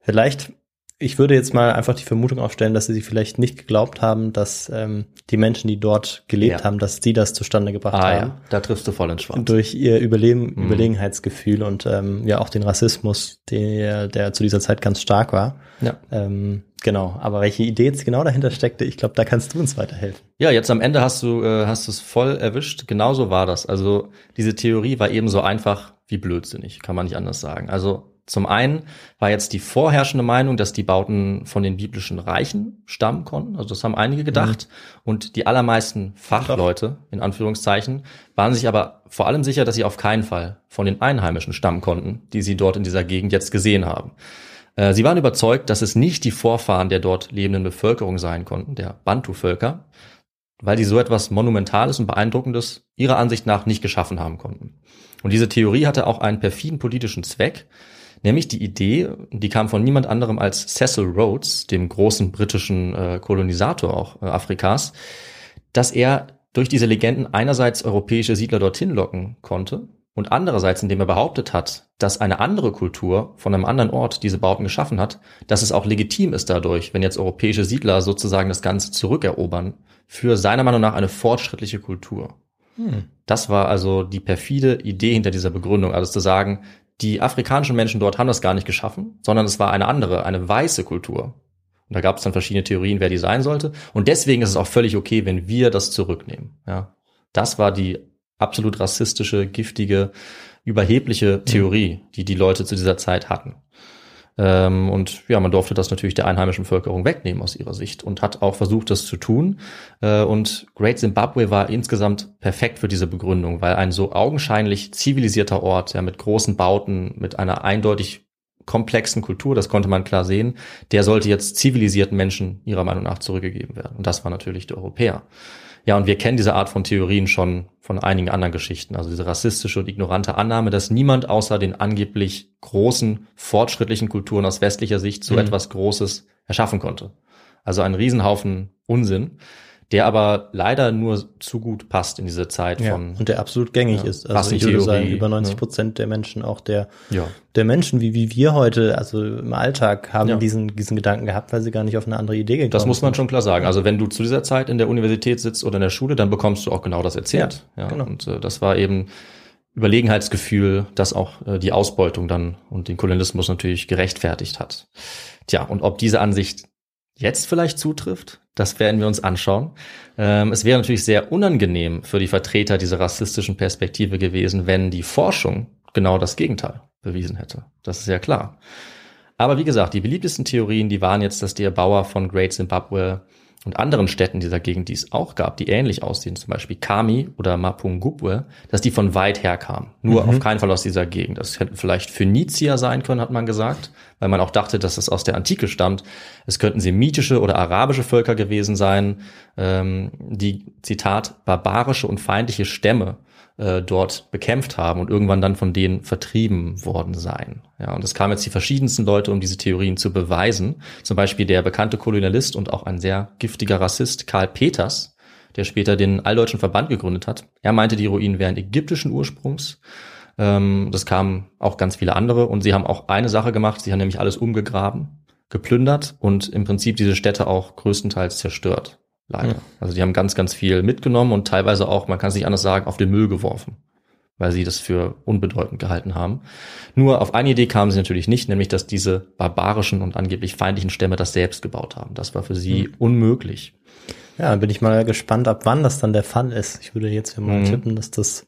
vielleicht, ich würde jetzt mal einfach die Vermutung aufstellen, dass sie vielleicht nicht geglaubt haben, dass ähm, die Menschen, die dort gelebt
Ja.
haben, dass die das zustande gebracht
Ah
haben.
ja, da triffst du voll ins Schwarz.
Durch ihr Überleben,
Mhm.
Überlegenheitsgefühl und ähm, ja auch den Rassismus, der, der zu dieser Zeit ganz stark war.
Ja.
Ähm, genau. Aber welche Idee jetzt genau dahinter steckte, ich glaube, da kannst du uns weiterhelfen.
Ja, jetzt am Ende hast du äh, hast du es voll erwischt. Genauso war das. Also diese Theorie war ebenso einfach wie blödsinnig, kann man nicht anders sagen. Also zum einen war jetzt die vorherrschende Meinung, dass die Bauten von den biblischen Reichen stammen konnten. Also das haben einige gedacht. Und die allermeisten Fachleute, in Anführungszeichen, waren sich aber vor allem sicher, dass sie auf keinen Fall von den Einheimischen stammen konnten, die sie dort in dieser Gegend jetzt gesehen haben. Äh, Sie waren überzeugt, dass es nicht die Vorfahren der dort lebenden Bevölkerung sein konnten, der Bantu-Völker, weil die so etwas Monumentales und Beeindruckendes ihrer Ansicht nach nicht geschaffen haben konnten. Und diese Theorie hatte auch einen perfiden politischen Zweck, nämlich die Idee, die kam von niemand anderem als Cecil Rhodes, dem großen britischen äh, Kolonisator auch äh, Afrikas, dass er durch diese Legenden einerseits europäische Siedler dorthin locken konnte und andererseits, indem er behauptet hat, dass eine andere Kultur von einem anderen Ort diese Bauten geschaffen hat, dass es auch legitim ist dadurch, wenn jetzt europäische Siedler sozusagen das Ganze zurückerobern, für seiner Meinung nach eine fortschrittliche Kultur. Das war also die perfide Idee hinter dieser Begründung, also zu sagen, die afrikanischen Menschen dort haben das gar nicht geschaffen, sondern es war eine andere, eine weiße Kultur. Und da gab es dann verschiedene Theorien, wer die sein sollte. Und deswegen ist es auch völlig okay, wenn wir das zurücknehmen. Ja, das war die absolut rassistische, giftige, überhebliche Theorie, die die Leute zu dieser Zeit hatten. Ähm, und ja, man durfte das natürlich der einheimischen Bevölkerung wegnehmen aus ihrer Sicht und hat auch versucht, das zu tun. Äh, und Great Zimbabwe war insgesamt perfekt für diese Begründung, weil ein so augenscheinlich zivilisierter Ort, ja, mit großen Bauten, mit einer eindeutig komplexen Kultur, das konnte man klar sehen, der sollte jetzt zivilisierten Menschen ihrer Meinung nach zurückgegeben werden. Und das war natürlich die Europäer. Ja, und wir kennen diese Art von Theorien schon von einigen anderen Geschichten. Also diese rassistische und ignorante Annahme, dass niemand außer den angeblich großen, fortschrittlichen Kulturen aus westlicher Sicht so
Mhm.
etwas Großes erschaffen konnte. Also ein Riesenhaufen Unsinn, der aber leider nur zu gut passt in diese Zeit
Ja,
von
und der absolut gängig
ja,
ist. Also ich würde sagen, über 90
ne?
Prozent der Menschen, auch der,
ja.
der Menschen, wie, wie wir heute, also im Alltag, haben
Ja.
diesen, diesen Gedanken gehabt, weil sie gar nicht auf eine andere Idee gekommen
Das muss man
sind.
schon klar sagen. Also wenn du zu dieser Zeit in der Universität sitzt oder in der Schule, dann bekommst du auch genau das erzählt.
Ja,
Ja,
genau.
Und äh, das war eben Überlegenheitsgefühl, das auch äh, die Ausbeutung dann und den Kolonialismus natürlich gerechtfertigt hat. Tja, und ob diese Ansicht jetzt vielleicht zutrifft, das werden wir uns anschauen. Ähm, es wäre natürlich sehr unangenehm für die Vertreter dieser rassistischen Perspektive gewesen, wenn die Forschung genau das Gegenteil bewiesen hätte. Das ist ja klar. Aber wie gesagt, die beliebtesten Theorien, die waren jetzt, dass die Erbauer von Great Zimbabwe und anderen Städten dieser Gegend, die es auch gab, die ähnlich aussehen, zum Beispiel Kami oder Mapungubwe, dass die von weit her kamen. Nur auf keinen Fall aus dieser Gegend. Das hätten vielleicht Phönizier sein können, hat man gesagt, weil man auch dachte, dass es aus der Antike stammt. Es könnten semitische oder arabische Völker gewesen sein, ähm, die, Zitat, barbarische und feindliche Stämme äh, dort bekämpft haben und irgendwann dann von denen vertrieben worden sein. Ja, und es kamen jetzt die verschiedensten Leute, um diese Theorien zu beweisen. Zum Beispiel der bekannte Kolonialist und auch ein sehr giftiger Rassist Karl Peters, der später den Alldeutschen Verband gegründet hat. Er meinte, die Ruinen wären ägyptischen Ursprungs. Ähm, das kamen auch ganz viele andere und sie haben auch eine Sache gemacht, sie haben nämlich alles umgegraben, geplündert und im Prinzip diese Städte auch größtenteils zerstört. Leider.
Hm.
Also die haben ganz, ganz viel mitgenommen und teilweise auch, man kann es nicht anders sagen, auf den Müll geworfen, weil sie das für unbedeutend gehalten haben. Nur auf eine Idee kamen sie natürlich nicht, nämlich dass diese barbarischen und angeblich feindlichen Stämme das selbst gebaut haben. Das war für sie
Hm.
unmöglich.
Ja, dann bin ich mal gespannt, ab wann das dann der Fall ist. Ich würde jetzt hier mal
Mhm.
tippen, dass das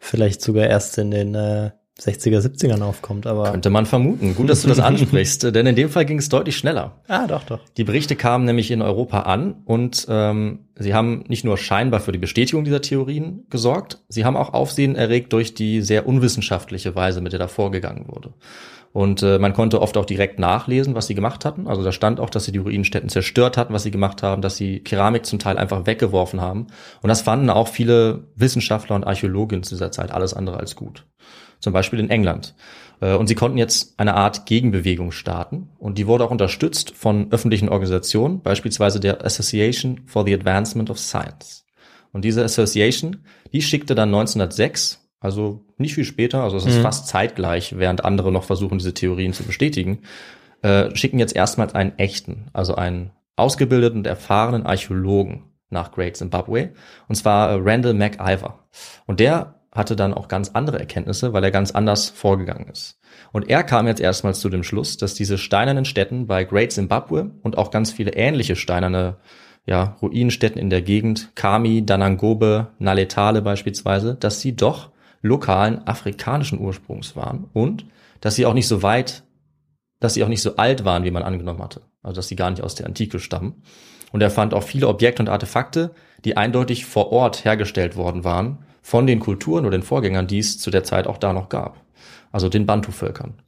vielleicht sogar erst in den äh, 60er, 70ern aufkommt, aber.
Könnte man vermuten. Gut, dass du das ansprichst, denn in dem Fall ging es deutlich schneller.
Ah, doch, doch.
Die Berichte kamen nämlich in Europa an und ähm, sie haben nicht nur scheinbar für die Bestätigung dieser Theorien gesorgt, sie haben auch Aufsehen erregt durch die sehr unwissenschaftliche Weise, mit der da vorgegangen wurde. Und äh, man konnte oft auch direkt nachlesen, was sie gemacht hatten. Also da stand auch, dass sie die Ruinenstätten zerstört hatten, was sie gemacht haben, dass sie Keramik zum Teil einfach weggeworfen haben. Und das fanden auch viele Wissenschaftler und Archäologen zu dieser Zeit alles andere als gut. Zum Beispiel in England. Äh, Und sie konnten jetzt eine Art Gegenbewegung starten. Und die wurde auch unterstützt von öffentlichen Organisationen, beispielsweise der Association for the Advancement of Science. Und diese Association, die schickte dann 1906 also nicht viel später, also es ist
Mhm.
fast zeitgleich, während andere noch versuchen, diese Theorien zu bestätigen, äh, schicken jetzt erstmals einen echten, also einen ausgebildeten und erfahrenen Archäologen nach Great Zimbabwe, und zwar äh, Randall MacIver. Und der hatte dann auch ganz andere Erkenntnisse, weil er ganz anders vorgegangen ist. Und er kam jetzt erstmals zu dem Schluss, dass diese steinernen Städten bei Great Zimbabwe und auch ganz viele ähnliche steinerne ja, Ruinenstätten in der Gegend, Kami, Danangobe, Naletale beispielsweise, dass sie doch lokalen afrikanischen Ursprungs waren und dass sie auch nicht so weit, dass sie auch nicht so alt waren, wie man angenommen hatte. Also dass sie gar nicht aus der Antike stammen. Und er fand auch viele Objekte und Artefakte, die eindeutig vor Ort hergestellt worden waren von den Kulturen oder den Vorgängern, die es zu der Zeit auch da noch gab. Also den Bantu-Völkern.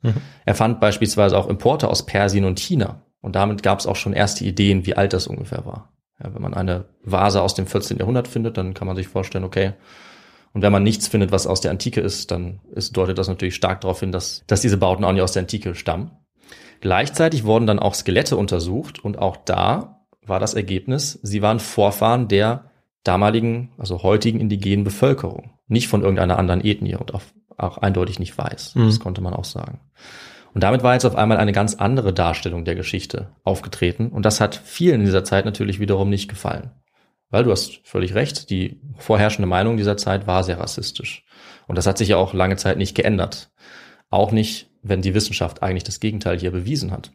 Er fand beispielsweise auch Importe aus Persien und China. Und damit gab es auch schon erste Ideen, wie alt das ungefähr war. Ja, wenn man eine Vase aus dem 14. Jahrhundert findet, dann kann man sich vorstellen, okay, und wenn man nichts findet, was aus der Antike ist, dann ist, deutet das natürlich stark darauf hin, dass, dass diese Bauten auch nicht aus der Antike stammen. Gleichzeitig wurden dann auch Skelette untersucht und auch da war das Ergebnis, sie waren Vorfahren der damaligen, also heutigen indigenen Bevölkerung. Nicht von irgendeiner anderen Ethnie und auch, auch eindeutig nicht weiß.
Mhm.
Das konnte man auch sagen. Und damit war jetzt auf einmal eine ganz andere Darstellung der Geschichte aufgetreten und das hat vielen in dieser Zeit natürlich wiederum nicht gefallen. Weil du hast völlig recht, die vorherrschende Meinung dieser Zeit war sehr rassistisch. Und das hat sich ja auch lange Zeit nicht geändert. Auch nicht, wenn die Wissenschaft eigentlich das Gegenteil hier bewiesen hat.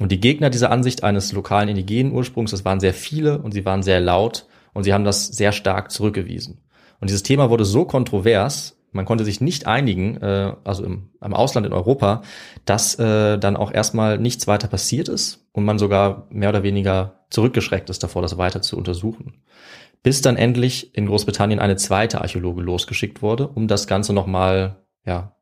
Und die Gegner dieser Ansicht eines lokalen indigenen Ursprungs, das waren sehr viele und sie waren sehr laut und sie haben das sehr stark zurückgewiesen. Und dieses Thema wurde so kontrovers, man konnte sich nicht einigen, äh, also im, im Ausland in Europa, dass äh, dann auch erstmal nichts weiter passiert ist und man sogar mehr oder weniger zurückgeschreckt ist davor, das weiter zu untersuchen. Bis dann endlich in Großbritannien eine zweite Archäologe losgeschickt wurde, um das Ganze nochmal, ja,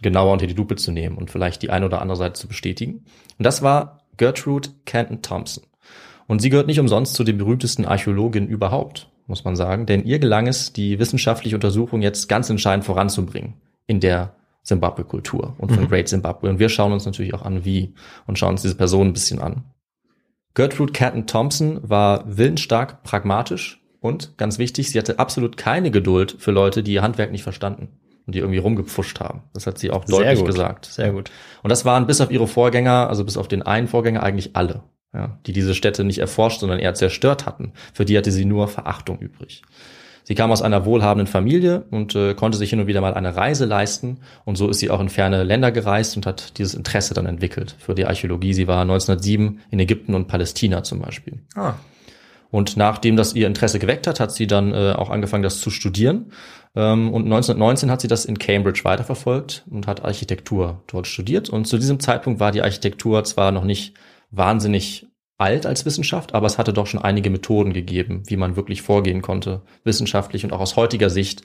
genauer unter die Lupe zu nehmen und vielleicht die eine oder andere Seite zu bestätigen. Und das war Gertrude Canton Thompson. Und sie gehört nicht umsonst zu den berühmtesten Archäologinnen überhaupt, muss man sagen, denn ihr gelang es, die wissenschaftliche Untersuchung jetzt ganz entscheidend voranzubringen in der Zimbabwe-Kultur und von
Mhm.
Great Zimbabwe. Und wir schauen uns natürlich auch an, wie und schauen uns diese Person ein bisschen an. Gertrude Catton Thompson war willensstark, pragmatisch und ganz wichtig, sie hatte absolut keine Geduld für Leute, die ihr Handwerk nicht verstanden und die irgendwie rumgepfuscht haben. Das hat sie auch
Sehr
deutlich
gut.
gesagt.
Sehr gut.
Und das waren bis auf ihre Vorgänger, also bis auf den einen Vorgänger eigentlich alle, ja, die diese Städte nicht erforscht, sondern eher zerstört hatten. Für die hatte sie nur Verachtung übrig. Sie kam aus einer wohlhabenden Familie und äh, konnte sich hin und wieder mal eine Reise leisten. Und so ist sie auch in ferne Länder gereist und hat dieses Interesse dann entwickelt für die Archäologie. Sie war 1907 in Ägypten und Palästina zum Beispiel.
Ah.
Und nachdem das ihr Interesse geweckt hat, hat sie dann äh, auch angefangen, das zu studieren. Ähm, und 1919 hat sie das in Cambridge weiterverfolgt und hat Architektur dort studiert. Und zu diesem Zeitpunkt war die Architektur zwar noch nicht wahnsinnig alt als Wissenschaft, aber es hatte doch schon einige Methoden gegeben, wie man wirklich vorgehen konnte, wissenschaftlich und auch aus heutiger Sicht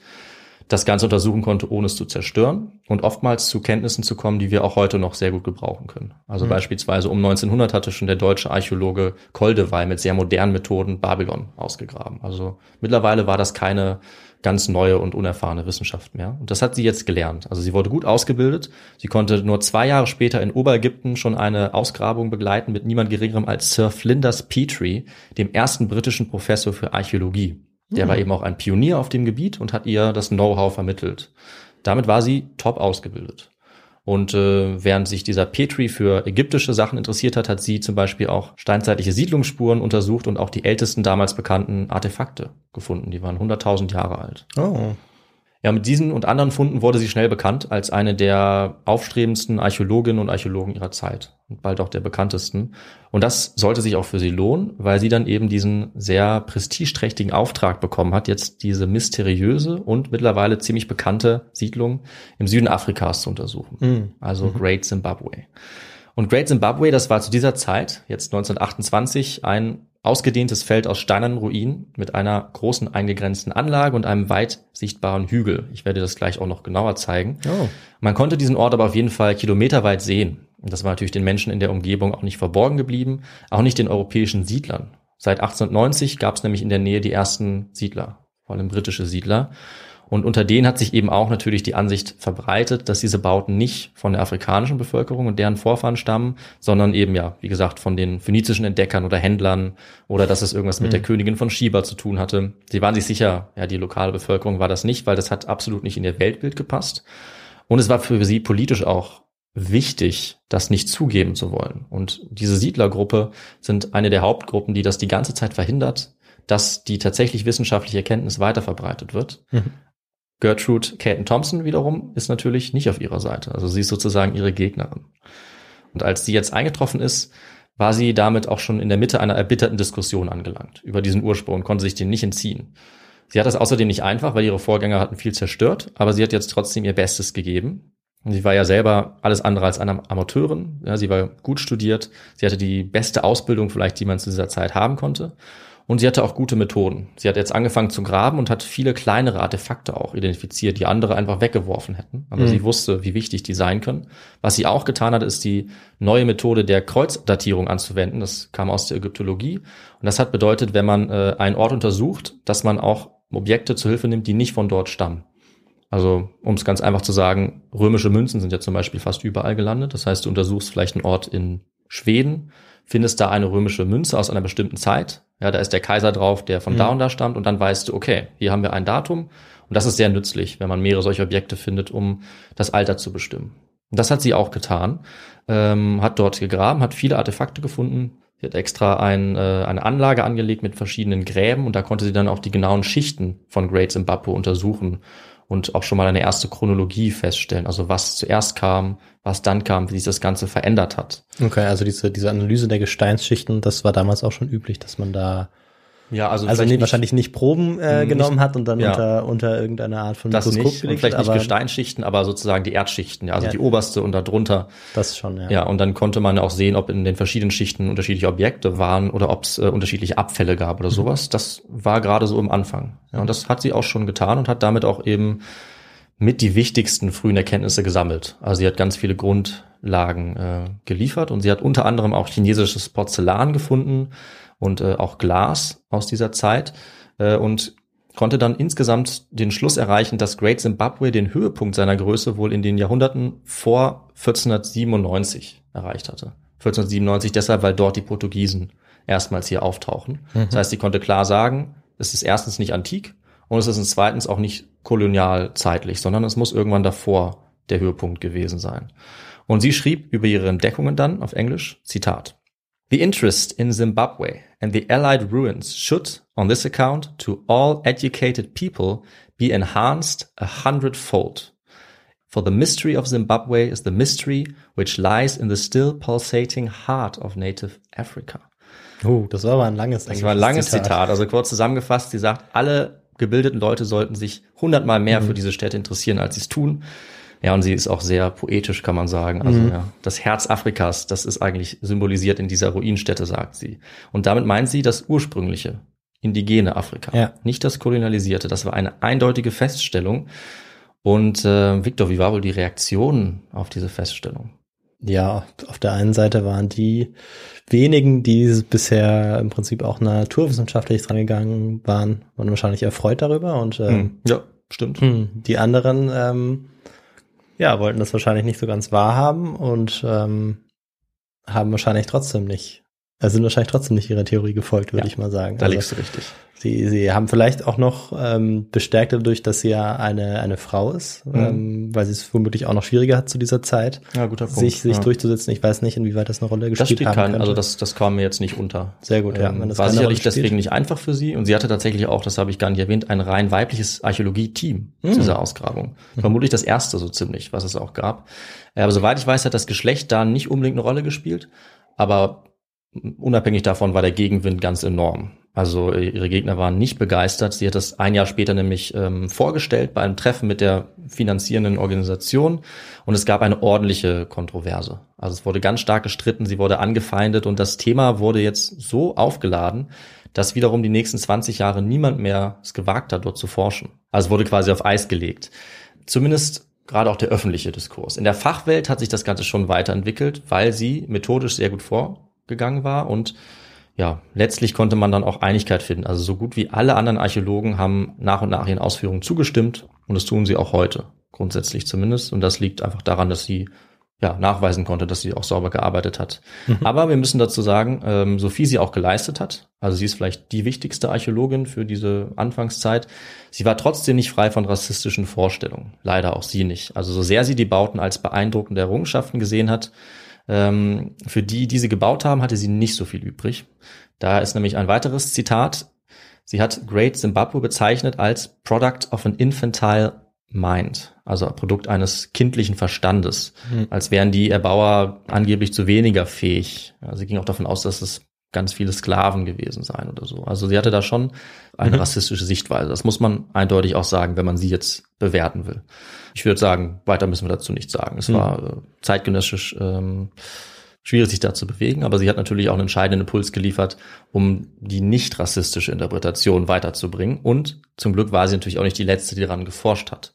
das Ganze untersuchen konnte, ohne es zu zerstören und oftmals zu Kenntnissen zu kommen, die wir auch heute noch sehr gut gebrauchen können. Also beispielsweise um 1900 hatte schon der deutsche Archäologe Koldewey mit sehr modernen Methoden Babylon ausgegraben. Also mittlerweile war das keine ganz neue und unerfahrene Wissenschaft mehr. Und das hat sie jetzt gelernt. Also sie wurde gut ausgebildet. Sie konnte nur zwei Jahre später in Oberägypten schon eine Ausgrabung begleiten mit niemand geringerem als Sir Flinders Petrie, dem ersten britischen Professor für Archäologie. Der war eben auch ein Pionier auf dem Gebiet und hat ihr das Know-how vermittelt. Damit war sie top ausgebildet. Und äh, während sich dieser Petrie für ägyptische Sachen interessiert hat, hat sie zum Beispiel auch steinzeitliche Siedlungsspuren untersucht und auch die ältesten damals bekannten Artefakte gefunden. Die waren 100.000 Jahre alt.
Oh.
Ja, mit diesen und anderen Funden wurde sie schnell bekannt als eine der aufstrebendsten Archäologinnen und Archäologen ihrer Zeit und bald auch der bekanntesten. Und das sollte sich auch für sie lohnen, weil sie dann eben diesen sehr prestigeträchtigen Auftrag bekommen hat, jetzt diese mysteriöse und mittlerweile ziemlich bekannte Siedlung im Süden Afrikas zu untersuchen. Also Great Zimbabwe. Und Great Zimbabwe, das war zu dieser Zeit, jetzt 1928, ein ausgedehntes Feld aus steinernen Ruinen mit einer großen eingegrenzten Anlage und einem weit sichtbaren Hügel. Ich werde das gleich auch noch genauer zeigen.
Oh.
Man konnte diesen Ort aber auf jeden Fall kilometerweit sehen. Und das war natürlich den Menschen in der Umgebung auch nicht verborgen geblieben, auch nicht den europäischen Siedlern. Seit 1890 gab es nämlich in der Nähe die ersten Siedler, vor allem britische Siedler. Und unter denen hat sich eben auch natürlich die Ansicht verbreitet, dass diese Bauten nicht von der afrikanischen Bevölkerung und deren Vorfahren stammen, sondern eben ja, wie gesagt, von den phönizischen Entdeckern oder Händlern oder dass es irgendwas mit der Königin von Shiba zu tun hatte. Sie waren sich sicher, ja, die lokale Bevölkerung war das nicht, weil das hat absolut nicht in ihr Weltbild gepasst. Und es war für sie politisch auch wichtig, das nicht zugeben zu wollen. Und diese Siedlergruppe sind eine der Hauptgruppen, die das die ganze Zeit verhindert, dass die tatsächlich wissenschaftliche Erkenntnis weiterverbreitet wird. Gertrude Caton Thompson wiederum ist natürlich nicht auf ihrer Seite. Also sie ist sozusagen ihre Gegnerin. Und als sie jetzt eingetroffen ist, war sie damit auch schon in der Mitte einer erbitterten Diskussion angelangt über diesen Ursprung und konnte sich den nicht entziehen. Sie hat das außerdem nicht einfach, weil ihre Vorgänger hatten viel zerstört, aber sie hat jetzt trotzdem ihr Bestes gegeben. Sie war ja selber alles andere als eine Amateurin. Ja, sie war gut studiert. Sie hatte die beste Ausbildung vielleicht, die man zu dieser Zeit haben konnte. Und sie hatte auch gute Methoden. Sie hat jetzt angefangen zu graben und hat viele kleinere Artefakte auch identifiziert, die andere einfach weggeworfen hätten. Aber sie wusste, wie wichtig die sein können. Was sie auch getan hat, ist die neue Methode der Kreuzdatierung anzuwenden. Das kam aus der Ägyptologie. Und das hat bedeutet, wenn man äh, einen Ort untersucht, dass man auch Objekte zu Hilfe nimmt, die nicht von dort stammen. Also, um es ganz einfach zu sagen, römische Münzen sind ja zum Beispiel fast überall gelandet. Das heißt, du untersuchst vielleicht einen Ort in Schweden, findest da eine römische Münze aus einer bestimmten Zeit. Ja, da ist der Kaiser drauf, der von da und da stammt. Und dann weißt du, okay, hier haben wir ein Datum. Und das ist sehr nützlich, wenn man mehrere solche Objekte findet, um das Alter zu bestimmen. Und das hat sie auch getan, ähm, hat dort gegraben, hat viele Artefakte gefunden. Sie hat extra ein, äh, eine Anlage angelegt mit verschiedenen Gräben und da konnte sie dann auch die genauen Schichten von Great Zimbabwe untersuchen und auch schon mal eine erste Chronologie feststellen. Also was zuerst kam, was dann kam, wie sich das Ganze verändert hat.
Okay, also diese, diese Analyse der Gesteinsschichten, das war damals auch schon üblich, dass man da
Ja, also,
also
vielleicht
nee,
nicht-
wahrscheinlich nicht Proben äh,
Nicht-
genommen hat und dann
ja.
unter, unter irgendeiner Art von
das
Mikroskop
nicht, und
gelegt
vielleicht
hat,
nicht
aber
Gesteinsschichten, aber sozusagen die Erdschichten, ja, also
Ja.
die oberste und darunter.
das schon, ja.
Ja, und dann konnte man auch sehen, ob in den verschiedenen Schichten unterschiedliche Objekte waren oder ob es äh, unterschiedliche Abfälle gab
Mhm.
oder sowas. Das war gerade so im Anfang. Ja, und das hat sie auch schon getan und hat damit auch eben mit die wichtigsten frühen Erkenntnisse gesammelt. Also sie hat ganz viele Grundlagen äh, geliefert und sie hat unter anderem auch chinesisches Porzellan gefunden und äh, auch Glas aus dieser Zeit äh, und konnte dann insgesamt den Schluss erreichen, dass Great Zimbabwe den Höhepunkt seiner Größe wohl in den Jahrhunderten vor 1497 erreicht hatte. 1497 deshalb, weil dort die Portugiesen erstmals hier auftauchen. Das heißt, sie konnte klar sagen, es ist erstens nicht antik und es ist zweitens auch nicht kolonialzeitlich, sondern es muss irgendwann davor der Höhepunkt gewesen sein. Und sie schrieb über ihre Entdeckungen dann auf Englisch, Zitat, The interest in Zimbabwe and the allied ruins should, on this account, to all educated people be enhanced a hundredfold. For the mystery of Zimbabwe is the mystery which lies in the still pulsating heart of native Africa.
Oh, das war aber ein langes
Das war ein langes
englisches
Zitat. Also kurz zusammengefasst, sie sagt, alle gebildeten Leute sollten sich hundertmal mehr für diese Städte interessieren, als sie es tun. Ja, und sie ist auch sehr poetisch, kann man sagen. Also ja, das Herz Afrikas, das ist eigentlich symbolisiert in dieser Ruinenstätte, sagt sie. Und damit meint sie das ursprüngliche, indigene Afrika,
Ja.
nicht das kolonialisierte. Das war eine eindeutige Feststellung. Und äh, Victor, wie war wohl die Reaktion auf diese Feststellung?
Ja, auf der einen Seite waren die wenigen, die bisher im Prinzip auch naturwissenschaftlich dran gegangen waren, waren wahrscheinlich erfreut darüber und ähm,
Hm. Ja, stimmt.
die anderen ähm, ja, wollten das wahrscheinlich nicht so ganz wahrhaben und ähm, haben wahrscheinlich trotzdem nicht, also sind wahrscheinlich trotzdem nicht ihrer Theorie gefolgt, würde
Ja,
ich mal sagen.
Da
Also,
liegst du richtig.
Sie, sie haben vielleicht auch noch ähm, bestärkt dadurch, dass sie ja eine, eine Frau ist, ähm, weil sie es womöglich auch noch schwieriger hat zu dieser Zeit,
Ja, guter Punkt.
sich, sich
ja.
durchzusetzen. Ich weiß nicht, inwieweit das eine Rolle
Das
gespielt
steht
haben
kein,
könnte.
also das, das kam mir jetzt nicht unter.
Sehr gut, ja,
Ähm,
das
war sicherlich deswegen nicht einfach für sie und sie hatte tatsächlich auch, das habe ich gar nicht erwähnt, ein rein weibliches Archäologie-Team
Hm.
zu dieser Ausgrabung. Vermutlich das erste so ziemlich, was es auch gab. Äh, Aber soweit ich weiß, hat das Geschlecht da nicht unbedingt eine Rolle gespielt, aber unabhängig davon war der Gegenwind ganz enorm. Also äh, ihre Gegner waren nicht begeistert. Sie hat das ein Jahr später nämlich ähm, vorgestellt bei einem Treffen mit der finanzierenden Organisation und es gab eine ordentliche Kontroverse. Also es wurde ganz stark gestritten, sie wurde angefeindet und das Thema wurde jetzt so aufgeladen, dass wiederum die nächsten 20 Jahre niemand mehr es gewagt hat, dort zu forschen. Also es wurde quasi auf Eis gelegt. Zumindest gerade auch der öffentliche Diskurs. In der Fachwelt hat sich das Ganze schon weiterentwickelt, weil sie methodisch sehr gut vorgegangen war und ja, letztlich konnte man dann auch Einigkeit finden. Also so gut wie alle anderen Archäologen haben nach und nach ihren Ausführungen zugestimmt und das tun sie auch heute, grundsätzlich zumindest. Und das liegt einfach daran, dass sie ja, nachweisen konnte, dass sie auch sauber gearbeitet hat. Aber wir müssen dazu sagen, ähm, so viel sie auch geleistet hat, also sie ist vielleicht die wichtigste Archäologin für diese Anfangszeit, sie war trotzdem nicht frei von rassistischen Vorstellungen. Leider auch sie nicht. Also so sehr sie die Bauten als beeindruckende Errungenschaften gesehen hat, ähm, für die, die sie gebaut haben, hatte sie nicht so viel übrig. Da ist nämlich ein weiteres Zitat. Sie hat Great Zimbabwe bezeichnet als Product of an Infantile Mind, also Produkt eines kindlichen Verstandes, als wären die Erbauer angeblich zu weniger fähig. Ja, sie ging auch davon aus, dass es ganz viele Sklaven gewesen seien oder so. Also sie hatte da schon eine rassistische Sichtweise. Das muss man eindeutig auch sagen, wenn man sie jetzt bewerten will. Ich würde sagen, weiter müssen wir dazu nichts sagen. Es war äh, zeitgenössisch ähm, schwierig, sich da zu bewegen, aber sie hat natürlich auch einen entscheidenden Impuls geliefert, um die nicht rassistische Interpretation weiterzubringen. Und zum Glück war sie natürlich auch nicht die letzte, die daran geforscht hat.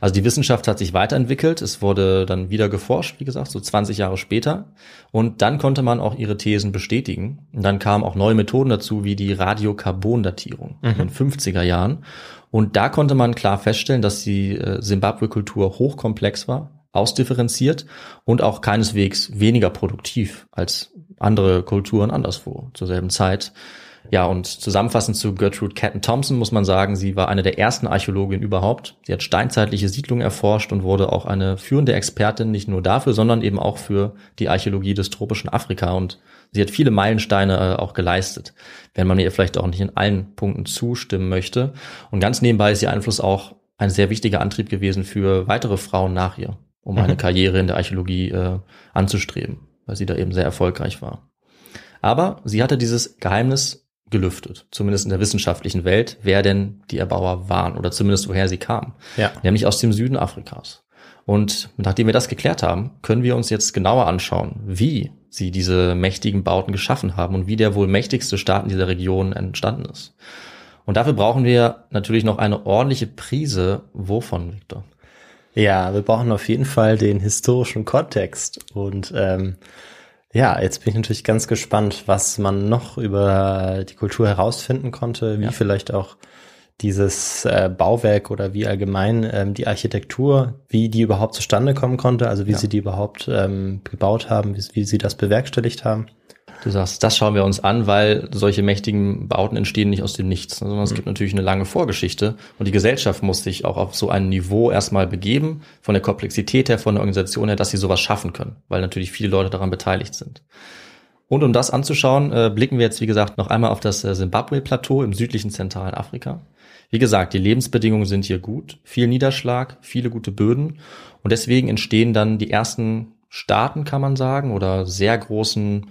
Also die Wissenschaft hat sich weiterentwickelt. Es wurde dann wieder geforscht, wie gesagt, so 20 Jahre später. Und dann konnte man auch ihre Thesen bestätigen. Und dann kamen auch neue Methoden dazu, wie die Radiokarbondatierung in den 50er Jahren. Und da konnte man klar feststellen, dass die äh, Simbabwe-Kultur hochkomplex war, ausdifferenziert und auch keineswegs weniger produktiv als andere Kulturen anderswo zur selben Zeit. Ja, und zusammenfassend zu Gertrude Catton Thompson muss man sagen, sie war eine der ersten Archäologinnen überhaupt. Sie hat steinzeitliche Siedlungen erforscht und wurde auch eine führende Expertin nicht nur dafür, sondern eben auch für die Archäologie des tropischen Afrika und sie hat viele Meilensteine äh, auch geleistet, wenn man ihr vielleicht auch nicht in allen Punkten zustimmen möchte. Und ganz nebenbei ist ihr Einfluss auch ein sehr wichtiger Antrieb gewesen für weitere Frauen nach ihr, um eine Karriere in der Archäologie äh, anzustreben, weil sie da eben sehr erfolgreich war. Aber sie hatte dieses Geheimnis gelüftet, zumindest in der wissenschaftlichen Welt, wer denn die Erbauer waren oder zumindest woher sie kamen,
Ja.
nämlich aus dem Süden Afrikas. Und nachdem wir das geklärt haben, können wir uns jetzt genauer anschauen, wie sie diese mächtigen Bauten geschaffen haben und wie der wohl mächtigste Staat in dieser Region entstanden ist. Und dafür brauchen wir natürlich noch eine ordentliche Prise. Wovon, Victor?
Ja, wir brauchen auf jeden Fall den historischen Kontext. Und ähm, ja, jetzt bin ich natürlich ganz gespannt, was man noch über die Kultur herausfinden konnte, wie
Ja.
vielleicht auch dieses äh, Bauwerk oder wie allgemein ähm, die Architektur, wie die überhaupt zustande kommen konnte, also wie
Ja.
sie die überhaupt ähm, gebaut haben, wie, wie sie das bewerkstelligt haben.
Du sagst, das schauen wir uns an, weil solche mächtigen Bauten entstehen nicht aus dem Nichts, sondern es gibt natürlich eine lange Vorgeschichte und die Gesellschaft muss sich auch auf so ein Niveau erstmal begeben, von der Komplexität her, von der Organisation her, dass sie sowas schaffen können, weil natürlich viele Leute daran beteiligt sind. Und um das anzuschauen, äh, blicken wir jetzt, wie gesagt, noch einmal auf das Simbabwe-Plateau im südlichen zentralen Afrika. Wie gesagt, die Lebensbedingungen sind hier gut, viel Niederschlag, viele gute Böden und deswegen entstehen dann die ersten Staaten, kann man sagen, oder sehr großen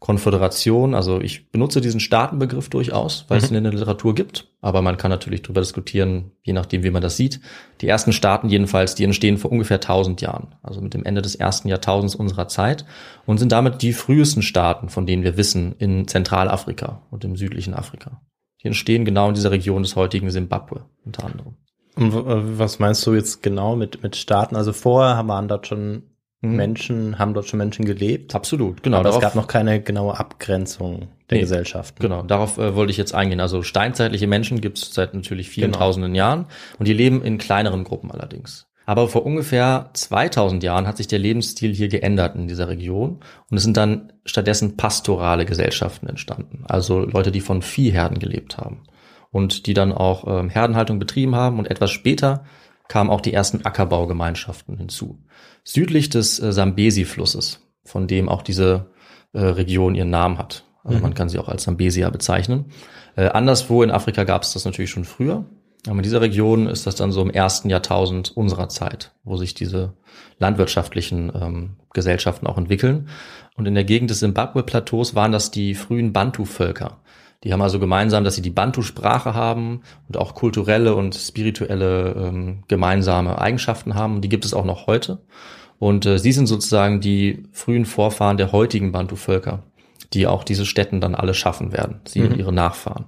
Konföderation. Also ich benutze diesen Staatenbegriff durchaus, weil mhm. es ihn in der Literatur gibt. Aber man kann natürlich darüber diskutieren, je nachdem, wie man das sieht. Die ersten Staaten jedenfalls, die entstehen vor ungefähr 1000 Jahren, also mit dem Ende des ersten Jahrtausends unserer Zeit und sind damit die frühesten Staaten, von denen wir wissen, in Zentralafrika und im südlichen Afrika. Die entstehen genau in dieser Region des heutigen Simbabwe unter anderem.
Und äh, was meinst du jetzt genau mit, mit Staaten? Also vorher haben wir dort schon Mhm. Menschen, haben dort schon Menschen gelebt.
Absolut, genau.
Aber es gab noch keine genaue Abgrenzung der nee, Gesellschaft.
Genau, darauf äh, wollte ich jetzt eingehen. Also steinzeitliche Menschen gibt es seit natürlich vielen genau. tausenden Jahren und die leben in kleineren Gruppen allerdings. Aber vor ungefähr 2000 Jahren hat sich der Lebensstil hier geändert in dieser Region und es sind dann stattdessen pastorale Gesellschaften entstanden. Also Leute, die von Viehherden gelebt haben und die dann auch ähm, Herdenhaltung betrieben haben und etwas später kamen auch die ersten Ackerbaugemeinschaften hinzu südlich des äh, Sambesi-Flusses, von dem auch diese äh, Region ihren Namen hat. Also mhm. man kann sie auch als Sambesia bezeichnen. Äh, anderswo in Afrika gab es das natürlich schon früher. Aber in dieser Region ist das dann so im ersten Jahrtausend unserer Zeit, wo sich diese landwirtschaftlichen ähm, Gesellschaften auch entwickeln. Und in der Gegend des Zimbabwe-Plateaus waren das die frühen Bantu-Völker. Die haben also gemeinsam, dass sie die Bantu-Sprache haben und auch kulturelle und spirituelle ähm, gemeinsame Eigenschaften haben. Die gibt es auch noch heute. Und äh, sie sind sozusagen die frühen Vorfahren der heutigen Bantu-Völker, die auch diese Städten dann alle schaffen werden, sie mhm. und ihre Nachfahren.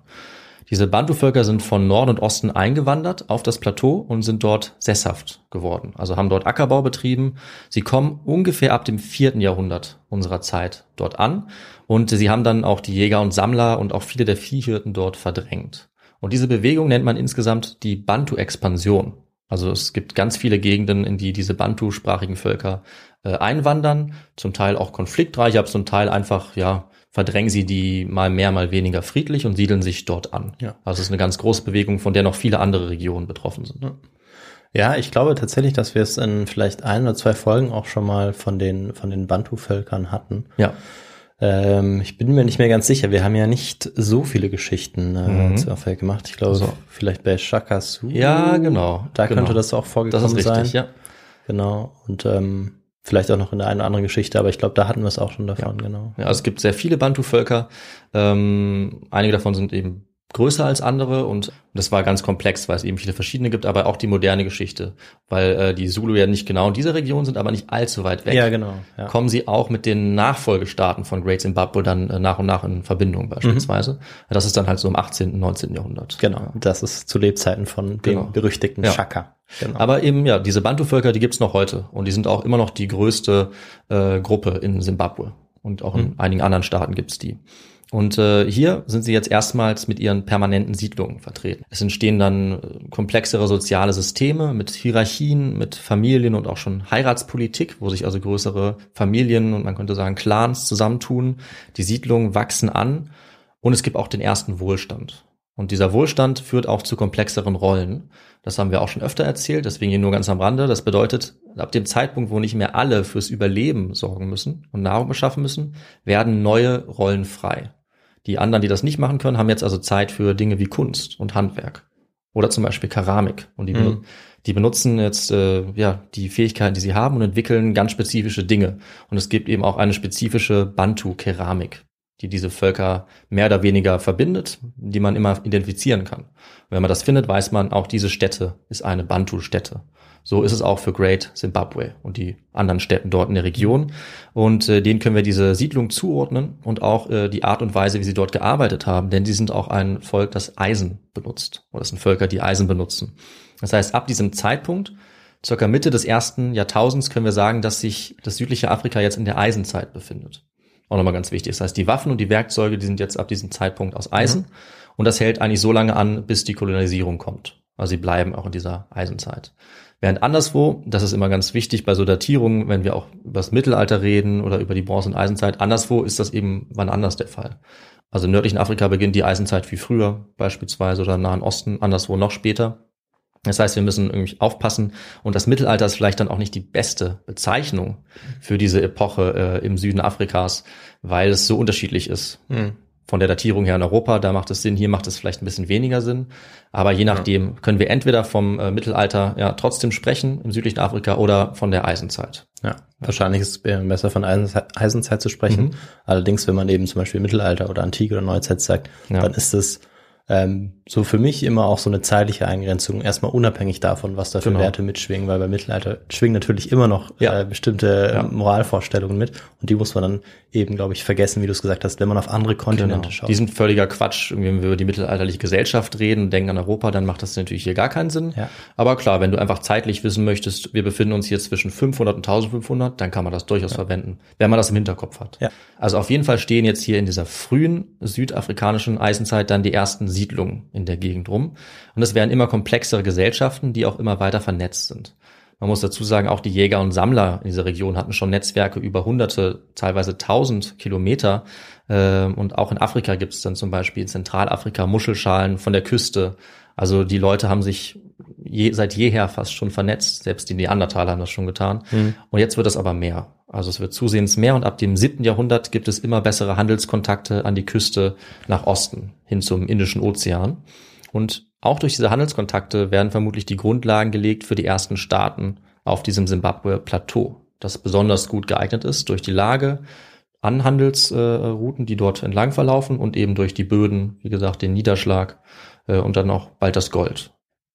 Diese Bantu-Völker sind von Norden und Osten eingewandert auf das Plateau und sind dort sesshaft geworden. Also haben dort Ackerbau betrieben. Sie kommen ungefähr ab dem vierten Jahrhundert unserer Zeit dort an und sie haben dann auch die Jäger und Sammler und auch viele der Viehhirten dort verdrängt. Und diese Bewegung nennt man insgesamt die Bantu-Expansion. Also es gibt ganz viele Gegenden, in die diese Bantu-sprachigen Völker äh, einwandern, zum Teil auch konfliktreich, aber zum Teil einfach, ja, verdrängen sie die mal mehr, mal weniger friedlich und siedeln sich dort an. Ja. Also es ist eine ganz große Bewegung, von der noch viele andere Regionen betroffen sind.
Ja. Ja, ich glaube tatsächlich, dass wir es in vielleicht ein oder zwei Folgen auch schon mal von den, von den Bantu-Völkern hatten.
Ja.
Ähm, ich bin mir nicht mehr ganz sicher. Wir haben ja nicht so viele Geschichten äh, mhm. zu Affair gemacht. Ich glaube, also. vielleicht bei Shaka Su.
Ja, genau.
Da
genau.
könnte das auch vorgekommen sein. Das ist richtig,
sein. ja.
Genau. Und ähm, vielleicht auch noch in der einen oder anderen Geschichte, aber ich glaube, da hatten wir es auch schon davon,
ja.
genau.
Ja, also es gibt sehr viele Bantu-Völker. Ähm, einige davon sind eben größer als andere und das war ganz komplex, weil es eben viele verschiedene gibt, aber auch die moderne Geschichte, weil äh, die Zulu ja nicht genau in dieser Region sind, aber nicht allzu weit weg.
Ja, genau. Ja.
Kommen sie auch mit den Nachfolgestaaten von Great Zimbabwe dann äh, nach und nach in Verbindung beispielsweise. Mhm. Das ist dann halt so im 18., 19. Jahrhundert.
Genau, ja. das ist zu Lebzeiten von dem genau. berüchtigten ja. Shaka.
Genau. Aber eben, ja, diese Bantu-Völker, die gibt's noch heute und die sind auch immer noch die größte äh, Gruppe in Simbabwe und auch in mhm. einigen anderen Staaten gibt's die. Und äh, hier sind sie jetzt erstmals mit ihren permanenten Siedlungen vertreten. Es entstehen dann äh, komplexere soziale Systeme mit Hierarchien, mit Familien und auch schon Heiratspolitik, wo sich also größere Familien und man könnte sagen Clans zusammentun. Die Siedlungen wachsen an und es gibt auch den ersten Wohlstand. Und dieser Wohlstand führt auch zu komplexeren Rollen. Das haben wir auch schon öfter erzählt, deswegen hier nur ganz am Rande. Das bedeutet, ab dem Zeitpunkt, wo nicht mehr alle fürs Überleben sorgen müssen und Nahrung beschaffen müssen, werden neue Rollen frei. Die anderen, die das nicht machen können, haben jetzt also Zeit für Dinge wie Kunst und Handwerk oder zum Beispiel Keramik. Und die, mhm. die benutzen jetzt äh, ja die Fähigkeiten, die sie haben und entwickeln ganz spezifische Dinge. Und es gibt eben auch eine spezifische Bantu-Keramik, die diese Völker mehr oder weniger verbindet, die man immer identifizieren kann. Und wenn man das findet, weiß man, auch diese Stätte ist eine Bantu-Stätte. So ist es auch für Great Zimbabwe und die anderen Städten dort in der Region. Und äh, denen können wir diese Siedlung zuordnen und auch äh, die Art und Weise, wie sie dort gearbeitet haben, denn sie sind auch ein Volk, das Eisen benutzt. Oder das sind Völker, die Eisen benutzen. Das heißt, ab diesem Zeitpunkt, circa Mitte des ersten Jahrtausends, können wir sagen, dass sich das südliche Afrika jetzt in der Eisenzeit befindet. Auch nochmal ganz wichtig. Das heißt, die Waffen und die Werkzeuge, die sind jetzt ab diesem Zeitpunkt aus Eisen. Mhm. Und das hält eigentlich so lange an, bis die Kolonialisierung kommt. Also sie bleiben auch in dieser Eisenzeit. Während anderswo, das ist immer ganz wichtig bei so Datierungen, wenn wir auch über das Mittelalter reden oder über die Bronze- und Eisenzeit, anderswo ist das eben wann anders der Fall. Also im nördlichen Afrika beginnt die Eisenzeit viel früher beispielsweise oder im Nahen Osten, anderswo noch später. Das heißt, wir müssen irgendwie aufpassen und das Mittelalter ist vielleicht dann auch nicht die beste Bezeichnung für diese Epoche äh, im Süden Afrikas, weil es so unterschiedlich ist.
Mhm.
Von der Datierung her in Europa, da macht es Sinn, hier macht es vielleicht ein bisschen weniger Sinn. Aber je nachdem können wir entweder vom äh, Mittelalter ja trotzdem sprechen im südlichen Afrika oder von der Eisenzeit.
Ja, wahrscheinlich ist es besser von Eisenzeit, Eisenzeit zu sprechen.
Mhm.
Allerdings, wenn man eben zum Beispiel Mittelalter oder Antike oder Neuzeit sagt,
Ja.
dann ist es ähm, so für mich immer auch so eine zeitliche Eingrenzung, erstmal unabhängig davon, was da für
Genau.
Werte mitschwingen, weil beim Mittelalter schwingen natürlich immer noch
Ja.
äh, bestimmte
Ja.
Moralvorstellungen mit und die muss man dann eben, glaube ich, vergessen, wie du es gesagt hast, wenn man auf andere Kontinente schaut.
Genau. Die sind völliger Quatsch. Wenn wir über die mittelalterliche Gesellschaft reden und denken an Europa, dann macht das natürlich hier gar keinen Sinn.
Ja.
Aber klar, wenn du einfach zeitlich wissen möchtest, wir befinden uns hier zwischen 500 und 1500, dann kann man das durchaus verwenden, wenn man das im Hinterkopf hat. Also auf jeden Fall stehen jetzt hier in dieser frühen südafrikanischen Eisenzeit dann die ersten Siedlungen in der Gegend rum. Und es werden immer komplexere Gesellschaften, die auch immer weiter vernetzt sind. Man muss dazu sagen, auch die Jäger und Sammler in dieser Region hatten schon Netzwerke über hunderte, teilweise tausend Kilometer. Ähm, Und auch in Afrika gibt es dann zum Beispiel in Zentralafrika Muschelschalen von der Küste. Also die Leute haben sich je, seit jeher fast schon vernetzt. Selbst die Neandertaler haben das schon getan. Und jetzt wird es aber mehr. Also es wird zusehends mehr und ab dem siebten Jahrhundert gibt es immer bessere Handelskontakte an die Küste nach Osten hin zum Indischen Ozean. Und auch durch diese Handelskontakte werden vermutlich die Grundlagen gelegt für die ersten Staaten auf diesem Simbabwe-Plateau, das besonders gut geeignet ist durch die Lage an Handelsrouten, die dort entlang verlaufen und eben durch die Böden, wie gesagt, den Niederschlag äh, und dann auch bald das Gold.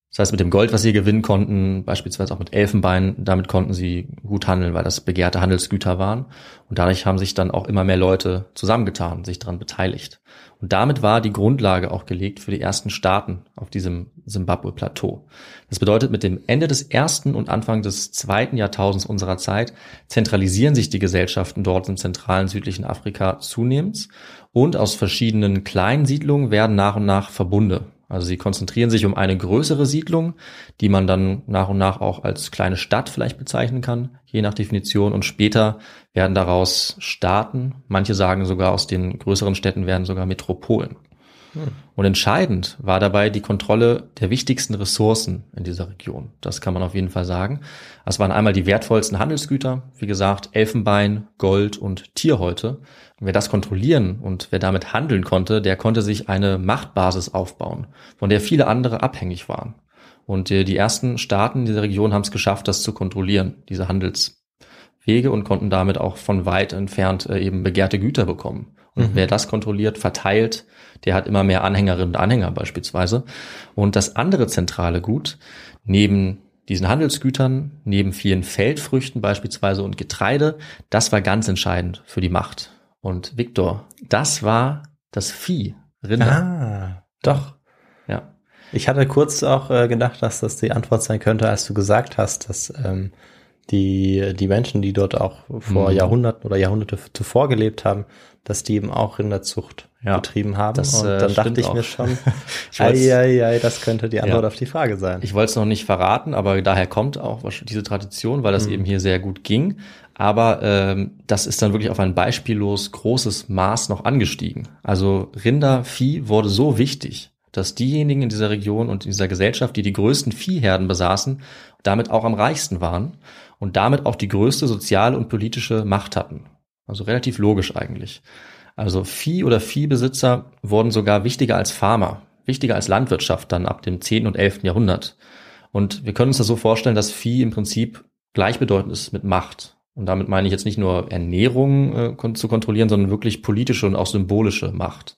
Das heißt, mit dem Gold, was sie gewinnen konnten, beispielsweise auch mit Elfenbein, damit konnten sie gut handeln, weil das begehrte Handelsgüter waren. Und dadurch haben sich dann auch immer mehr Leute zusammengetan, sich daran beteiligt. Und damit war die Grundlage auch gelegt für die ersten Staaten auf diesem Simbabwe-Plateau. Das bedeutet, mit dem Ende des ersten und Anfang des zweiten Jahrtausends unserer Zeit zentralisieren sich die Gesellschaften dort im zentralen südlichen Afrika zunehmend und aus verschiedenen kleinen Siedlungen werden nach und nach Verbunde. Also sie konzentrieren sich um eine größere Siedlung, die man dann nach und nach auch als kleine Stadt vielleicht bezeichnen kann, je nach Definition. Und später werden daraus Staaten, manche sagen sogar aus den größeren Städten werden sogar Metropolen. Und entscheidend war dabei die Kontrolle der wichtigsten Ressourcen in dieser Region. Das kann man auf jeden Fall sagen. Es waren einmal die wertvollsten Handelsgüter, wie gesagt, Elfenbein, Gold und Tierhäute. Und wer das kontrollieren und wer damit handeln konnte, der konnte sich eine Machtbasis aufbauen, von der viele andere abhängig waren. Und äh, die ersten Staaten dieser Region haben es geschafft, das zu kontrollieren, diese Handelswege und konnten damit auch von weit entfernt äh, eben begehrte Güter bekommen. Und wer das kontrolliert, verteilt, der hat immer mehr Anhängerinnen und Anhänger beispielsweise. Und das andere zentrale Gut, neben diesen Handelsgütern, neben vielen Feldfrüchten beispielsweise und Getreide, das war ganz entscheidend für die Macht. Und Viktor, das war das Vieh, Rinder.
Ah, doch.
Ja.
Ich hatte kurz auch äh, gedacht, dass das die Antwort sein könnte, als du gesagt hast, dass ähm, die, die Menschen, die dort auch vor
Mhm.
Jahrhunderten oder Jahrhunderte zuvor gelebt haben, dass die eben auch Rinderzucht
Ja,
betrieben haben.
das,
Und
äh,
dann dachte ich mir
auch.
schon,
Ich
ei, ei, ei, das könnte die Antwort
Ja.
auf die Frage sein.
Ich wollte es noch nicht verraten, aber daher kommt auch diese Tradition, weil das eben hier sehr gut ging. Aber ähm, das ist dann wirklich auf ein beispiellos großes Maß noch angestiegen. Also Rindervieh wurde so wichtig, dass diejenigen in dieser Region und in dieser Gesellschaft, die die größten Viehherden besaßen, damit auch am reichsten waren und damit auch die größte soziale und politische Macht hatten. Also relativ logisch eigentlich. Also Vieh- oder Viehbesitzer wurden sogar wichtiger als Farmer, wichtiger als Landwirtschaft dann ab dem 10. und 11. Jahrhundert. Und wir können uns das so vorstellen, dass Vieh im Prinzip gleichbedeutend ist mit Macht. Und damit meine ich jetzt nicht nur Ernährung äh, zu kontrollieren, sondern wirklich politische und auch symbolische Macht.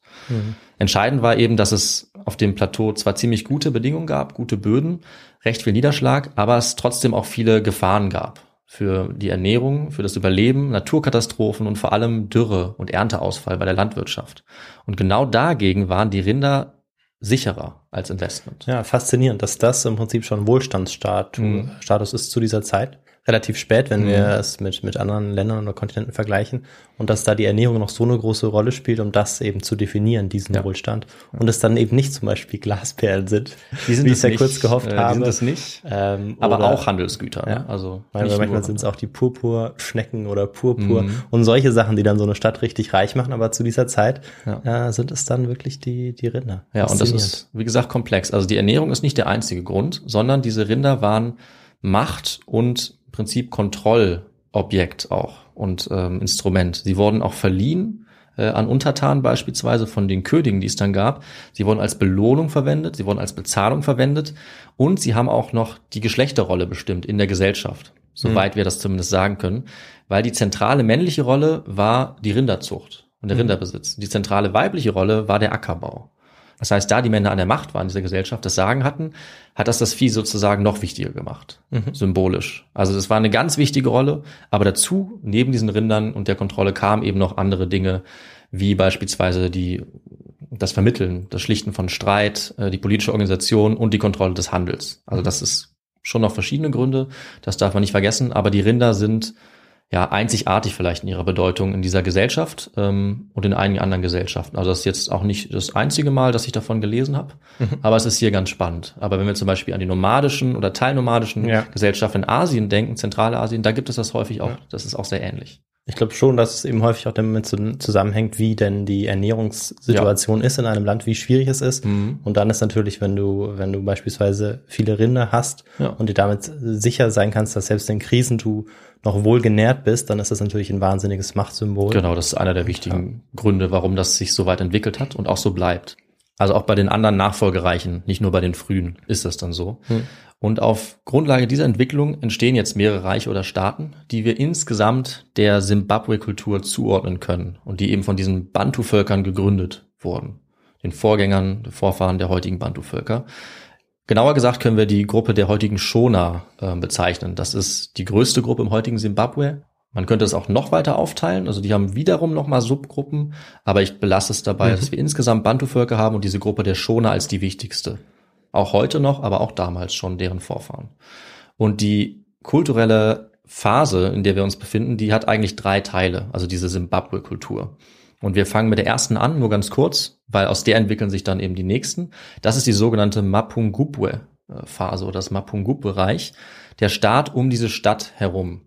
Entscheidend war eben, dass es auf dem Plateau zwar ziemlich gute Bedingungen gab, gute Böden, recht viel Niederschlag, aber es trotzdem auch viele Gefahren gab für die Ernährung, für das Überleben, Naturkatastrophen und vor allem Dürre und Ernteausfall bei der Landwirtschaft. Und genau dagegen waren die Rinder sicherer als Investment.
Ja, faszinierend, dass das im Prinzip schon Wohlstandsstatus
Mhm.
Ist zu dieser Zeit. Relativ spät, wenn
Mhm.
wir es mit, mit anderen Ländern oder Kontinenten vergleichen. Und dass da die Ernährung noch so eine große Rolle spielt, um das eben zu definieren, diesen
Ja.
Wohlstand. Und es dann eben nicht zum Beispiel Glasperlen sind,
Die sind
wie ich
es
ja kurz gehofft
äh, die
habe.
sind es nicht.
Ähm,
Aber
oder-
auch Handelsgüter.
Ja.
Ne? Also
manchmal sind es auch die Purpurschnecken oder Purpur
Mhm.
und solche Sachen, die dann so eine Stadt richtig reich machen. Aber zu dieser Zeit
Ja.
äh, sind es dann wirklich die, die Rinder.
Ja, und das ist, wie gesagt, komplex. Also die Ernährung ist nicht der einzige Grund, sondern diese Rinder waren Macht und Prinzip Kontrollobjekt auch und ähm, Instrument. Sie wurden auch verliehen äh, an Untertanen beispielsweise von den Königen, die es dann gab. Sie wurden als Belohnung verwendet, sie wurden als Bezahlung verwendet und sie haben auch noch die Geschlechterrolle bestimmt in der Gesellschaft, soweit wir das zumindest sagen können, weil die zentrale männliche Rolle war die Rinderzucht und der Rinderbesitz. Die zentrale weibliche Rolle war der Ackerbau. Das heißt, da die Männer an der Macht waren in dieser Gesellschaft, das Sagen hatten, hat das das Vieh sozusagen noch wichtiger gemacht, symbolisch. Also das war eine ganz wichtige Rolle, aber dazu, neben diesen Rindern und der Kontrolle, kamen eben noch andere Dinge, wie beispielsweise die, das Vermitteln, das Schlichten von Streit, äh, die politische Organisation und die Kontrolle des Handels. Also das ist schon noch verschiedene Gründe, das darf man nicht vergessen, aber die Rinder sind ja einzigartig vielleicht in ihrer Bedeutung in dieser Gesellschaft ähm, und in einigen anderen Gesellschaften. Also das ist jetzt auch nicht das einzige Mal, dass ich davon gelesen habe, aber es ist hier ganz spannend. Aber wenn wir zum Beispiel an die nomadischen oder teilnomadischen
Ja.
Gesellschaften in Asien denken, Zentralasien, da gibt es das häufig auch. Das ist auch sehr ähnlich.
Ich glaube schon, dass es eben häufig auch damit zu- zusammenhängt, wie denn die Ernährungssituation ist in einem Land, wie schwierig es ist.
Mhm.
Und dann ist natürlich, wenn du, wenn du beispielsweise viele Rinder hast
Ja.
und dir damit sicher sein kannst, dass selbst in Krisen du noch wohl genährt bist, dann ist das natürlich ein wahnsinniges Machtsymbol.
Genau, das ist einer der wichtigen Gründe, warum das sich so weit entwickelt hat und auch so bleibt. Also auch bei den anderen Nachfolgereichen, nicht nur bei den frühen, ist das dann so. Und auf Grundlage dieser Entwicklung entstehen jetzt mehrere Reiche oder Staaten, die wir insgesamt der Simbabwe-Kultur zuordnen können und die eben von diesen Bantu-Völkern gegründet wurden. Den Vorgängern, den Vorfahren der heutigen Bantu-Völker. Genauer gesagt können wir die Gruppe der heutigen Shona äh, bezeichnen. Das ist die größte Gruppe im heutigen Simbabwe. Man könnte es auch noch weiter aufteilen. Also die haben wiederum nochmal Subgruppen, aber ich belasse es dabei, dass wir insgesamt Bantu-Völker haben und diese Gruppe der Shona als die wichtigste. Auch heute noch, aber auch damals schon deren Vorfahren. Und die kulturelle Phase, in der wir uns befinden, die hat eigentlich drei Teile, also diese Simbabwe-Kultur. Und wir fangen mit der ersten an, nur ganz kurz, weil aus der entwickeln sich dann eben die nächsten. Das ist die sogenannte Mapungubwe-Phase oder das Mapungubwe-Reich, der Staat um diese Stadt herum.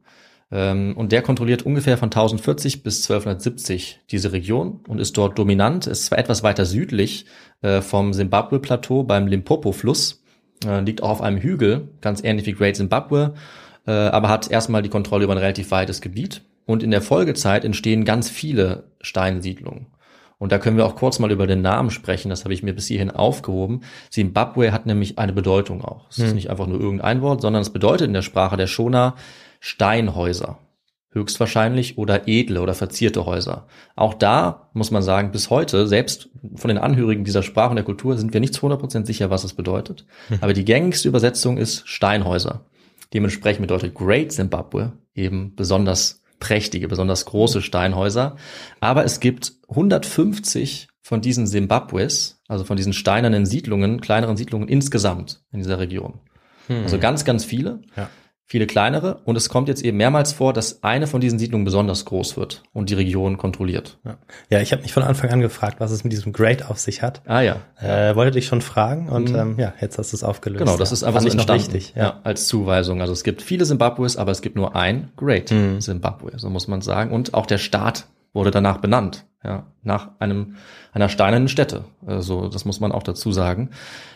Ähm, Und der kontrolliert ungefähr von 1040 bis 1270 diese Region und ist dort dominant. Ist zwar etwas weiter südlich äh, vom Simbabwe-Plateau beim Limpopo-Fluss, äh, liegt auch auf einem Hügel, ganz ähnlich wie Great Zimbabwe, äh, aber hat erstmal die Kontrolle über ein relativ weites Gebiet. Und in der Folgezeit entstehen ganz viele Steinsiedlungen. Und da können wir auch kurz mal über den Namen sprechen. Das habe ich mir bis hierhin aufgehoben. Zimbabwe hat nämlich eine Bedeutung auch. Es ist nicht einfach nur irgendein Wort, sondern es bedeutet in der Sprache der Shona Steinhäuser. Höchstwahrscheinlich oder edle oder verzierte Häuser. Auch da muss man sagen, bis heute, selbst von den Angehörigen dieser Sprache und der Kultur, sind wir nicht zu 100% sicher, was es bedeutet. Aber die gängigste Übersetzung ist Steinhäuser. Dementsprechend bedeutet Great Zimbabwe eben besonders prächtige, besonders große Steinhäuser. Aber es gibt 150 von diesen Zimbabwes, also von diesen steinernen Siedlungen, kleineren Siedlungen insgesamt in dieser Region. Also ganz, ganz viele.
Ja.
Viele kleinere. Und es kommt jetzt eben mehrmals vor, dass eine von diesen Siedlungen besonders groß wird und die Region kontrolliert.
Ja, ja ich habe mich von Anfang an gefragt, was es mit diesem Great auf sich hat.
Ah ja.
Äh, wollte dich schon fragen und ähm, ja, jetzt hast du es aufgelöst.
Genau, das
Ja,
ist einfach
fand
so entstanden.
wichtig.
ja. als Zuweisung. Also es gibt viele Zimbabwes, aber es gibt nur ein Great Zimbabwe, so muss man sagen. Und auch der Staat wurde danach benannt, ja, nach einem einer steinernen Stätte. Also das muss man auch dazu sagen.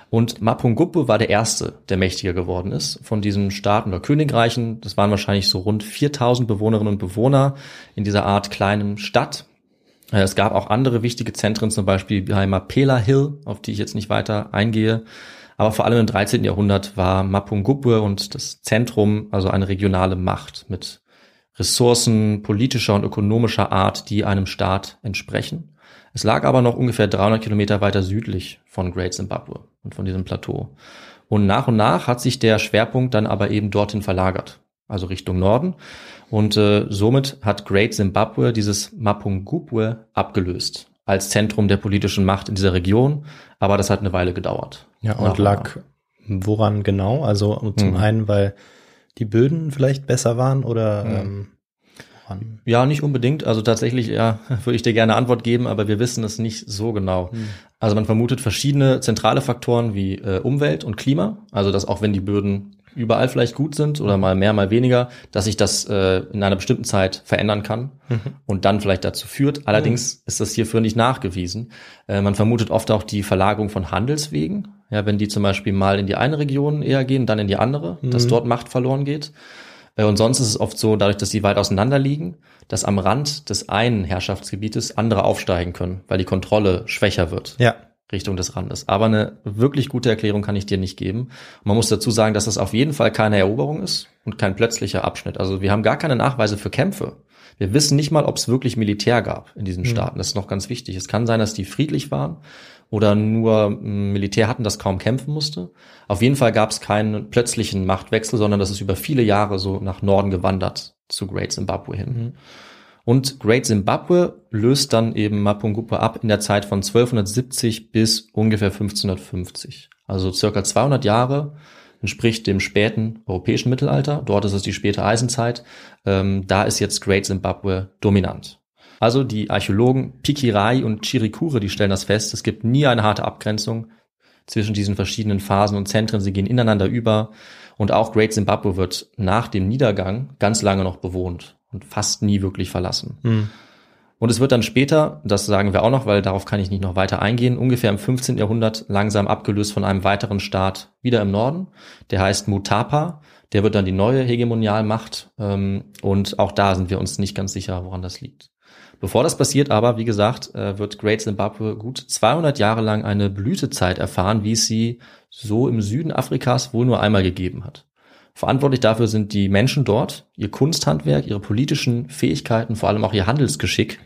Und Mapungubwe war der erste, der mächtiger geworden ist von diesen Staaten oder Königreichen. Das waren wahrscheinlich so rund 4000 Bewohnerinnen und Bewohner in dieser Art kleinen Stadt. Äh, Es gab auch andere wichtige Zentren, zum Beispiel bei Mapela Hill, auf die ich jetzt nicht weiter eingehe. Aber vor allem im 13. Jahrhundert war Mapungubwe und das Zentrum also eine regionale Macht mit Ressourcen politischer und ökonomischer Art, die einem Staat entsprechen. Es lag aber noch ungefähr 300 Kilometer weiter südlich von Great Zimbabwe und von diesem Plateau. Und nach und nach hat sich der Schwerpunkt dann aber eben dorthin verlagert, also Richtung Norden. Und äh, somit hat Great Zimbabwe dieses Mapungubwe abgelöst als Zentrum der politischen Macht in dieser Region. Aber das hat eine Weile gedauert.
Ja, und lag woran genau? Also zum
Mhm.
einen, weil die Böden vielleicht besser waren oder
Ja.
ähm, woran?
Ja, nicht unbedingt. Also tatsächlich, ja, würde ich dir gerne Antwort geben, aber wir wissen es nicht so genau. Also man vermutet verschiedene zentrale Faktoren wie äh, Umwelt und Klima. Also dass auch wenn die Böden überall vielleicht gut sind oder mal mehr, mal weniger, dass sich das äh, in einer bestimmten Zeit verändern kann und dann vielleicht dazu führt. Allerdings ist das hierfür nicht nachgewiesen. Äh, man vermutet oft auch die Verlagerung von Handelswegen. Ja, wenn die zum Beispiel mal in die eine Region eher gehen, dann in die andere, dass dort Macht verloren geht. Äh, Und sonst ist es oft so, dadurch, dass sie weit auseinander liegen, dass am Rand des einen Herrschaftsgebietes andere aufsteigen können, weil die Kontrolle schwächer wird.
Ja.
Richtung des Randes. Aber eine wirklich gute Erklärung kann ich dir nicht geben. Man muss dazu sagen, dass das auf jeden Fall keine Eroberung ist und kein plötzlicher Abschnitt. Also wir haben gar keine Nachweise für Kämpfe. Wir wissen nicht mal, ob es wirklich Militär gab in diesen Staaten. Das ist noch ganz wichtig. Es kann sein, dass die friedlich waren oder nur mm, Militär hatten, das kaum kämpfen musste. Auf jeden Fall gab es keinen plötzlichen Machtwechsel, sondern das ist über viele Jahre so nach Norden gewandert zu Great Zimbabwe hin. Und Great Zimbabwe löst dann eben Mapungubwe ab in der Zeit von 1270 bis ungefähr 1550. Also circa 200 Jahre entspricht dem späten europäischen Mittelalter. Dort ist es die späte Eisenzeit. Ähm, da ist jetzt Great Zimbabwe dominant. Also die Archäologen Pikirai und Chirikure, die stellen das fest. Es gibt nie eine harte Abgrenzung zwischen diesen verschiedenen Phasen und Zentren. Sie gehen ineinander über. Und auch Great Zimbabwe wird nach dem Niedergang ganz lange noch bewohnt und fast nie wirklich verlassen. Und es wird dann später, das sagen wir auch noch, weil darauf kann ich nicht noch weiter eingehen, ungefähr im 15. Jahrhundert langsam abgelöst von einem weiteren Staat wieder im Norden. Der heißt Mutapa. Der wird dann die neue Hegemonialmacht. Ähm, und auch da sind wir uns nicht ganz sicher, woran das liegt. Bevor das passiert aber, wie gesagt, äh, wird Great Zimbabwe gut 200 Jahre lang eine Blütezeit erfahren, wie es sie so im Süden Afrikas wohl nur einmal gegeben hat. Verantwortlich dafür sind die Menschen dort, ihr Kunsthandwerk, ihre politischen Fähigkeiten, vor allem auch ihr Handelsgeschick.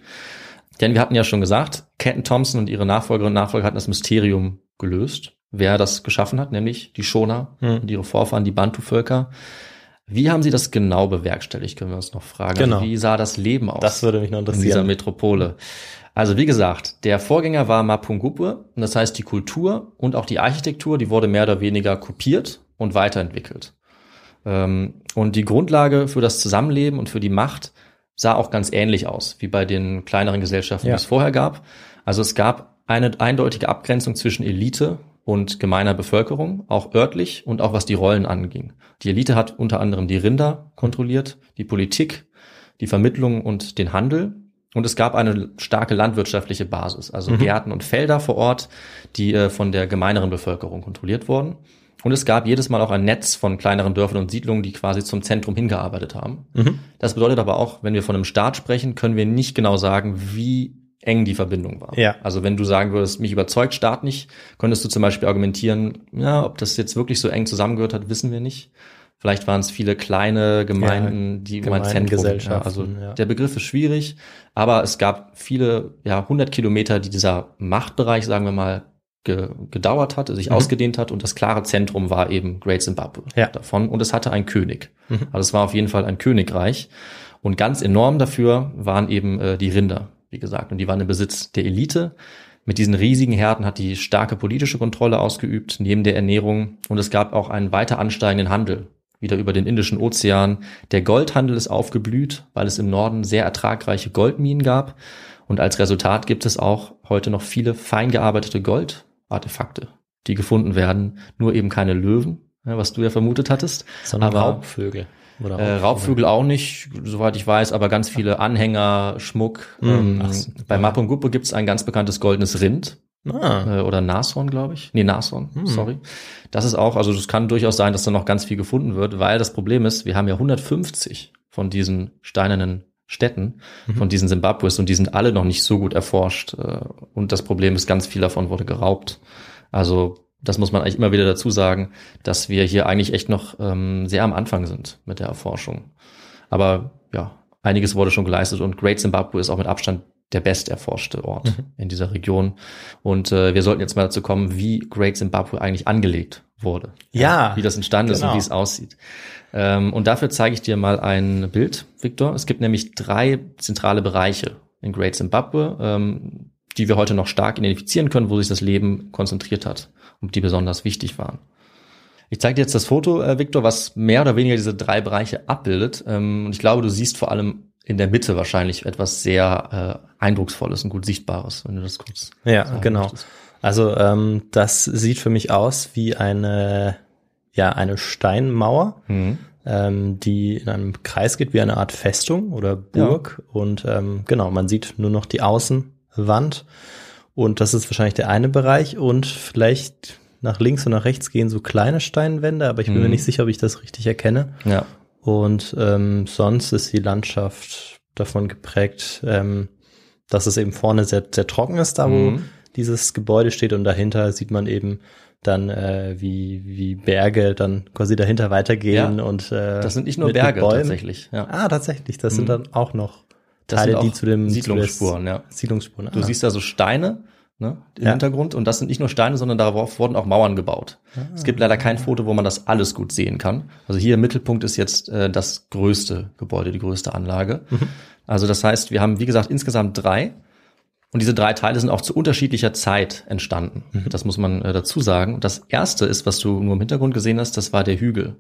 Denn wir hatten ja schon gesagt, Kenton Thompson und ihre Nachfolgerinnen und Nachfolger hatten das Mysterium gelöst, wer das geschaffen hat, nämlich die Shona
Hm.
und ihre Vorfahren, die Bantu-Völker. Wie haben sie das genau bewerkstelligt, können wir uns noch fragen.
Genau.
Also wie sah das Leben aus?
Das würde mich noch
in dieser
interessieren.
Metropole. Also wie gesagt, der Vorgänger war Mapungubwe, und das heißt die Kultur und auch die Architektur, die wurde mehr oder weniger kopiert und weiterentwickelt. Ähm, Und die Grundlage für das Zusammenleben und für die Macht sah auch ganz ähnlich aus, wie bei den kleineren Gesellschaften,
Ja.
die es vorher gab. Also es gab eine eindeutige Abgrenzung zwischen Elite und gemeiner Bevölkerung, auch örtlich und auch was die Rollen anging. Die Elite hat unter anderem die Rinder kontrolliert, die Politik, die Vermittlung und den Handel. Und es gab eine starke landwirtschaftliche Basis, also Gärten und Felder vor Ort, die äh, von der gemeineren Bevölkerung kontrolliert wurden. Und es gab jedes Mal auch ein Netz von kleineren Dörfern und Siedlungen, die quasi zum Zentrum hingearbeitet haben. Das bedeutet aber auch, wenn wir von einem Staat sprechen, können wir nicht genau sagen, wie eng die Verbindung war.
Ja.
Also wenn du sagen würdest, mich überzeugt Staat nicht, könntest du zum Beispiel argumentieren, ja, ob das jetzt wirklich so eng zusammengehört hat, wissen wir nicht. Vielleicht waren es viele kleine Gemeinden,
Ja,
die um ein Zentrum. Ja, also
ja.
der Begriff ist schwierig, aber es gab viele, ja, 100 Kilometer, die dieser Machtbereich, sagen wir mal, ge gedauert hat, sich ausgedehnt hat und das klare Zentrum war eben Great Zimbabwe
Ja.
davon und es hatte einen König. Also es war auf jeden Fall ein Königreich und ganz enorm dafür waren eben äh, die Rinder, wie gesagt, und die waren im Besitz der Elite. Mit diesen riesigen Herden hat die starke politische Kontrolle ausgeübt, neben der Ernährung und es gab auch einen weiter ansteigenden Handel, wieder über den Indischen Ozean. Der Goldhandel ist aufgeblüht, weil es im Norden sehr ertragreiche Goldminen gab und als Resultat gibt es auch heute noch viele fein gearbeitete Goldartefakte, die gefunden werden, nur eben keine Löwen, ja, was du ja vermutet hattest,
Sondern
aber
Raubvögel. Oder
äh, Raubvögel auch nicht, soweit ich weiß, aber ganz viele Anhänger, Schmuck. Ähm,
ach so.
bei Mapungubwe gibt es ein ganz bekanntes goldenes Rind
Ah,
äh, oder Nashorn, glaube ich. Nee, Nashorn, sorry. Das ist auch, also das kann durchaus sein, dass da noch ganz viel gefunden wird, weil das Problem ist, wir haben ja 150 von diesen steinernen Städten, von diesen Zimbabwes und die sind alle noch nicht so gut erforscht. Äh, und das Problem ist, ganz viel davon wurde geraubt. Also das muss man eigentlich immer wieder dazu sagen, dass wir hier eigentlich echt noch ähm, sehr am Anfang sind mit der Erforschung. Aber ja, einiges wurde schon geleistet und Great Zimbabwe ist auch mit Abstand der best erforschte Ort in dieser Region. Und äh, wir sollten jetzt mal dazu kommen, wie Great Zimbabwe eigentlich angelegt wurde.
Ja,
Wie das entstanden ist
genau.
und wie es aussieht. Ähm, und dafür zeige ich dir mal ein Bild, Victor. Es gibt nämlich drei zentrale Bereiche in Great Zimbabwe, ähm, die wir heute noch stark identifizieren können, wo sich das Leben konzentriert hat und die besonders wichtig waren. Ich zeige dir jetzt das Foto, äh, Victor, was mehr oder weniger diese drei Bereiche abbildet. Ähm, und ich glaube, du siehst vor allem in der Mitte wahrscheinlich etwas sehr äh, eindrucksvolles und gut sichtbares, wenn du das kurz.
Ja, genau.
möchtest.
Also ähm, das sieht für mich aus wie eine, ja, eine Steinmauer,
Mhm.
ähm, die in einem Kreis geht, wie eine Art Festung oder Burg. Und ähm, genau, man sieht nur noch die Außenwand. Und das ist wahrscheinlich der eine Bereich. Und vielleicht nach links und nach rechts gehen so kleine Steinwände, aber ich bin mir
Mhm.
nicht sicher, ob ich das richtig erkenne.
Ja.
Und ähm, sonst ist die Landschaft davon geprägt, ähm, dass es eben vorne sehr, sehr trocken ist, da wo
Mhm.
dieses Gebäude steht und dahinter sieht man eben dann, äh, wie, wie Berge dann quasi dahinter weitergehen
Ja,
und äh,
Das sind nicht nur Berge tatsächlich. Ja.
Ah, tatsächlich. Das sind
Mhm.
dann auch noch
Das
Teile, die zu dem
Siedlungsspuren, ja.
Siedlungsspuren.
Du
ah.
siehst da so Steine ne, im
Ja.
Hintergrund und das sind nicht nur Steine, sondern darauf wurden auch Mauern gebaut. Es gibt leider kein Foto, wo man das alles gut sehen kann. Also hier im Mittelpunkt ist jetzt äh, das größte Gebäude, die größte Anlage. Also das heißt, wir haben, wie gesagt, insgesamt drei. Und diese drei Teile sind auch zu unterschiedlicher Zeit entstanden. Das muss man äh, dazu sagen. Und das erste ist, was du nur im Hintergrund gesehen hast, das war der Hügel.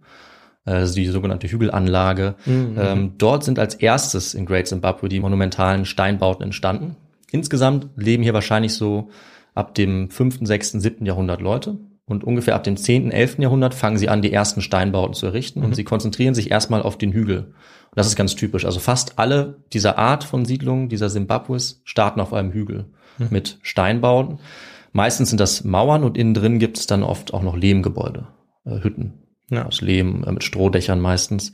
Also die sogenannte Hügelanlage. Ähm, dort sind als erstes in Great Zimbabwe die monumentalen Steinbauten entstanden. Insgesamt leben hier wahrscheinlich so ab dem 5., 6., 7. Jahrhundert Leute. Und ungefähr ab dem 10., 11. Jahrhundert fangen sie an, die ersten Steinbauten zu errichten. Und sie konzentrieren sich erstmal auf den Hügel. Und das ist ganz typisch. Also fast alle dieser Art von Siedlungen, dieser Zimbabwes, starten auf einem Hügel mit Steinbauten. Meistens sind das Mauern und innen drin gibt es dann oft auch noch Lehmgebäude, äh, Hütten
Ja.
aus Lehm, äh, mit Strohdächern meistens.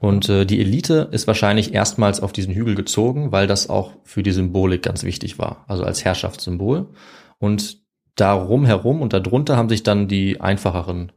Und äh, die Elite ist wahrscheinlich erstmals auf diesen Hügel gezogen, weil das auch für die Symbolik ganz wichtig war, also als Herrschaftssymbol. Und darum herum und darunter haben sich dann die einfacheren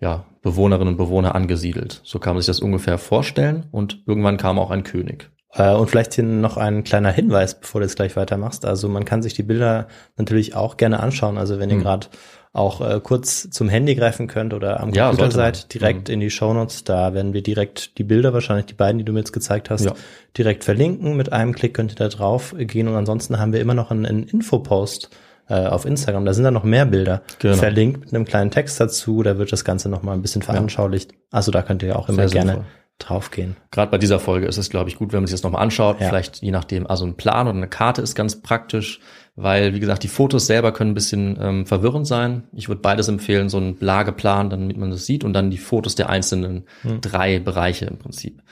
ja, Bewohnerinnen und Bewohner angesiedelt. So kann man sich das ungefähr vorstellen. Und irgendwann kam auch ein König.
Äh, Und vielleicht hier noch ein kleiner Hinweis, bevor du jetzt gleich weitermachst. Also man kann sich die Bilder natürlich auch gerne anschauen. Also wenn ihr
Hm.
gerade auch äh, kurz zum Handy greifen könnt oder am
Ja,
Computer seid, direkt in die Shownotes, da werden wir direkt die Bilder, wahrscheinlich die beiden, die du mir jetzt gezeigt hast,
Ja.
direkt verlinken. Mit einem Klick könnt ihr da drauf gehen und ansonsten haben wir immer noch einen, einen Infopost äh, auf Instagram. Da sind dann noch mehr Bilder
Genau.
verlinkt mit einem kleinen Text dazu. Da wird das Ganze noch mal ein bisschen veranschaulicht. Also da könnt ihr auch immer
Sehr
gerne
sinnvoll.
Draufgehen.
Gerade bei dieser Folge ist es, glaube ich, gut, wenn man sich das nochmal anschaut.
Ja.
Vielleicht je nachdem, also ein Plan oder eine Karte ist ganz praktisch, weil, wie gesagt, die Fotos selber können ein bisschen ähm, verwirrend sein. Ich würde beides empfehlen, so einen Lageplan, damit man das sieht und dann die Fotos der einzelnen drei Bereiche im Prinzip.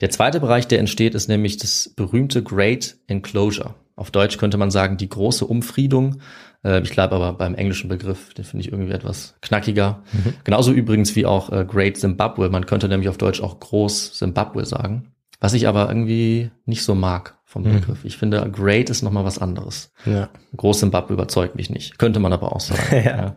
Der zweite Bereich, der entsteht, ist nämlich das berühmte Great Enclosure. Auf Deutsch könnte man sagen, die große Umfriedung. Äh, ich glaube aber beim englischen Begriff, den finde ich irgendwie etwas knackiger. Genauso übrigens wie auch äh, Great Zimbabwe. Man könnte nämlich auf Deutsch auch Groß Zimbabwe sagen. Was ich aber irgendwie nicht so mag vom Begriff. Ich finde, Great ist nochmal was anderes.
Ja.
Groß Zimbabwe überzeugt mich nicht. Könnte man aber auch sagen.
Ja.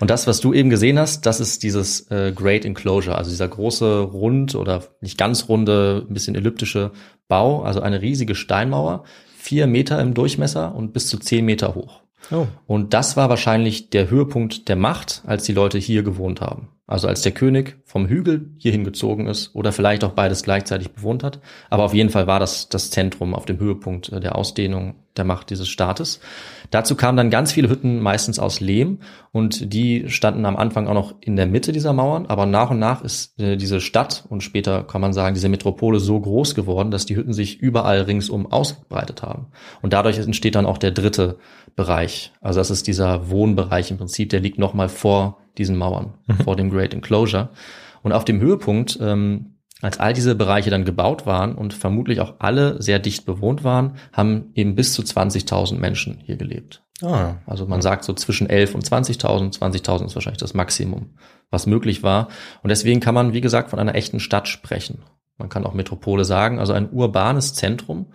Und das, was du eben gesehen hast, das ist dieses äh, Great Enclosure, also dieser große rund oder nicht ganz runde, ein bisschen elliptische Bau, also eine riesige Steinmauer, vier Meter im Durchmesser und bis zu zehn Meter hoch.
Oh.
Und das war wahrscheinlich der Höhepunkt der Macht, als die Leute hier gewohnt haben. Also als der König vom Hügel hierhin gezogen ist oder vielleicht auch beides gleichzeitig bewohnt hat. Aber auf jeden Fall war das das Zentrum auf dem Höhepunkt der Ausdehnung der Macht dieses Staates. Dazu kamen dann ganz viele Hütten, meistens aus Lehm, und die standen am Anfang auch noch in der Mitte dieser Mauern. Aber nach und nach ist äh, diese Stadt und später kann man sagen, diese Metropole so groß geworden, dass die Hütten sich überall ringsum ausgebreitet haben. Und dadurch entsteht dann auch der dritte Bereich. Also das ist dieser Wohnbereich im Prinzip, der liegt nochmal vor diesen Mauern, vor dem Great Enclosure. Und auf dem Höhepunkt, ähm, als all diese Bereiche dann gebaut waren und vermutlich auch alle sehr dicht bewohnt waren, haben eben bis zu 20.000 Menschen hier gelebt.
Ah.
Also man sagt so zwischen 11 und 20.000. 20.000 ist wahrscheinlich das Maximum, was möglich war. Und deswegen kann man, wie gesagt, von einer echten Stadt sprechen. Man kann auch Metropole sagen, also ein urbanes Zentrum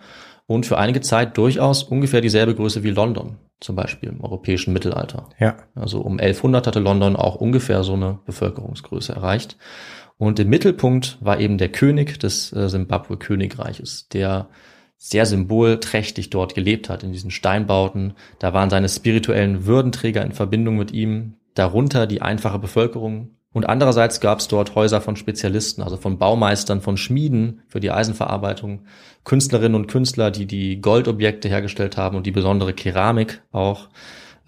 und für einige Zeit durchaus ungefähr dieselbe Größe wie London, zum Beispiel im europäischen Mittelalter.
Ja.
Also um 1100 hatte London auch ungefähr so eine Bevölkerungsgröße erreicht. Und im Mittelpunkt war eben der König des äh, Simbabwe-Königreiches, der sehr symbolträchtig dort gelebt hat, in diesen Steinbauten. Da waren seine spirituellen Würdenträger in Verbindung mit ihm, darunter die einfache Bevölkerung. Und andererseits gab es dort Häuser von Spezialisten, also von Baumeistern, von Schmieden für die Eisenverarbeitung, Künstlerinnen und Künstler, die die Goldobjekte hergestellt haben und die besondere Keramik auch.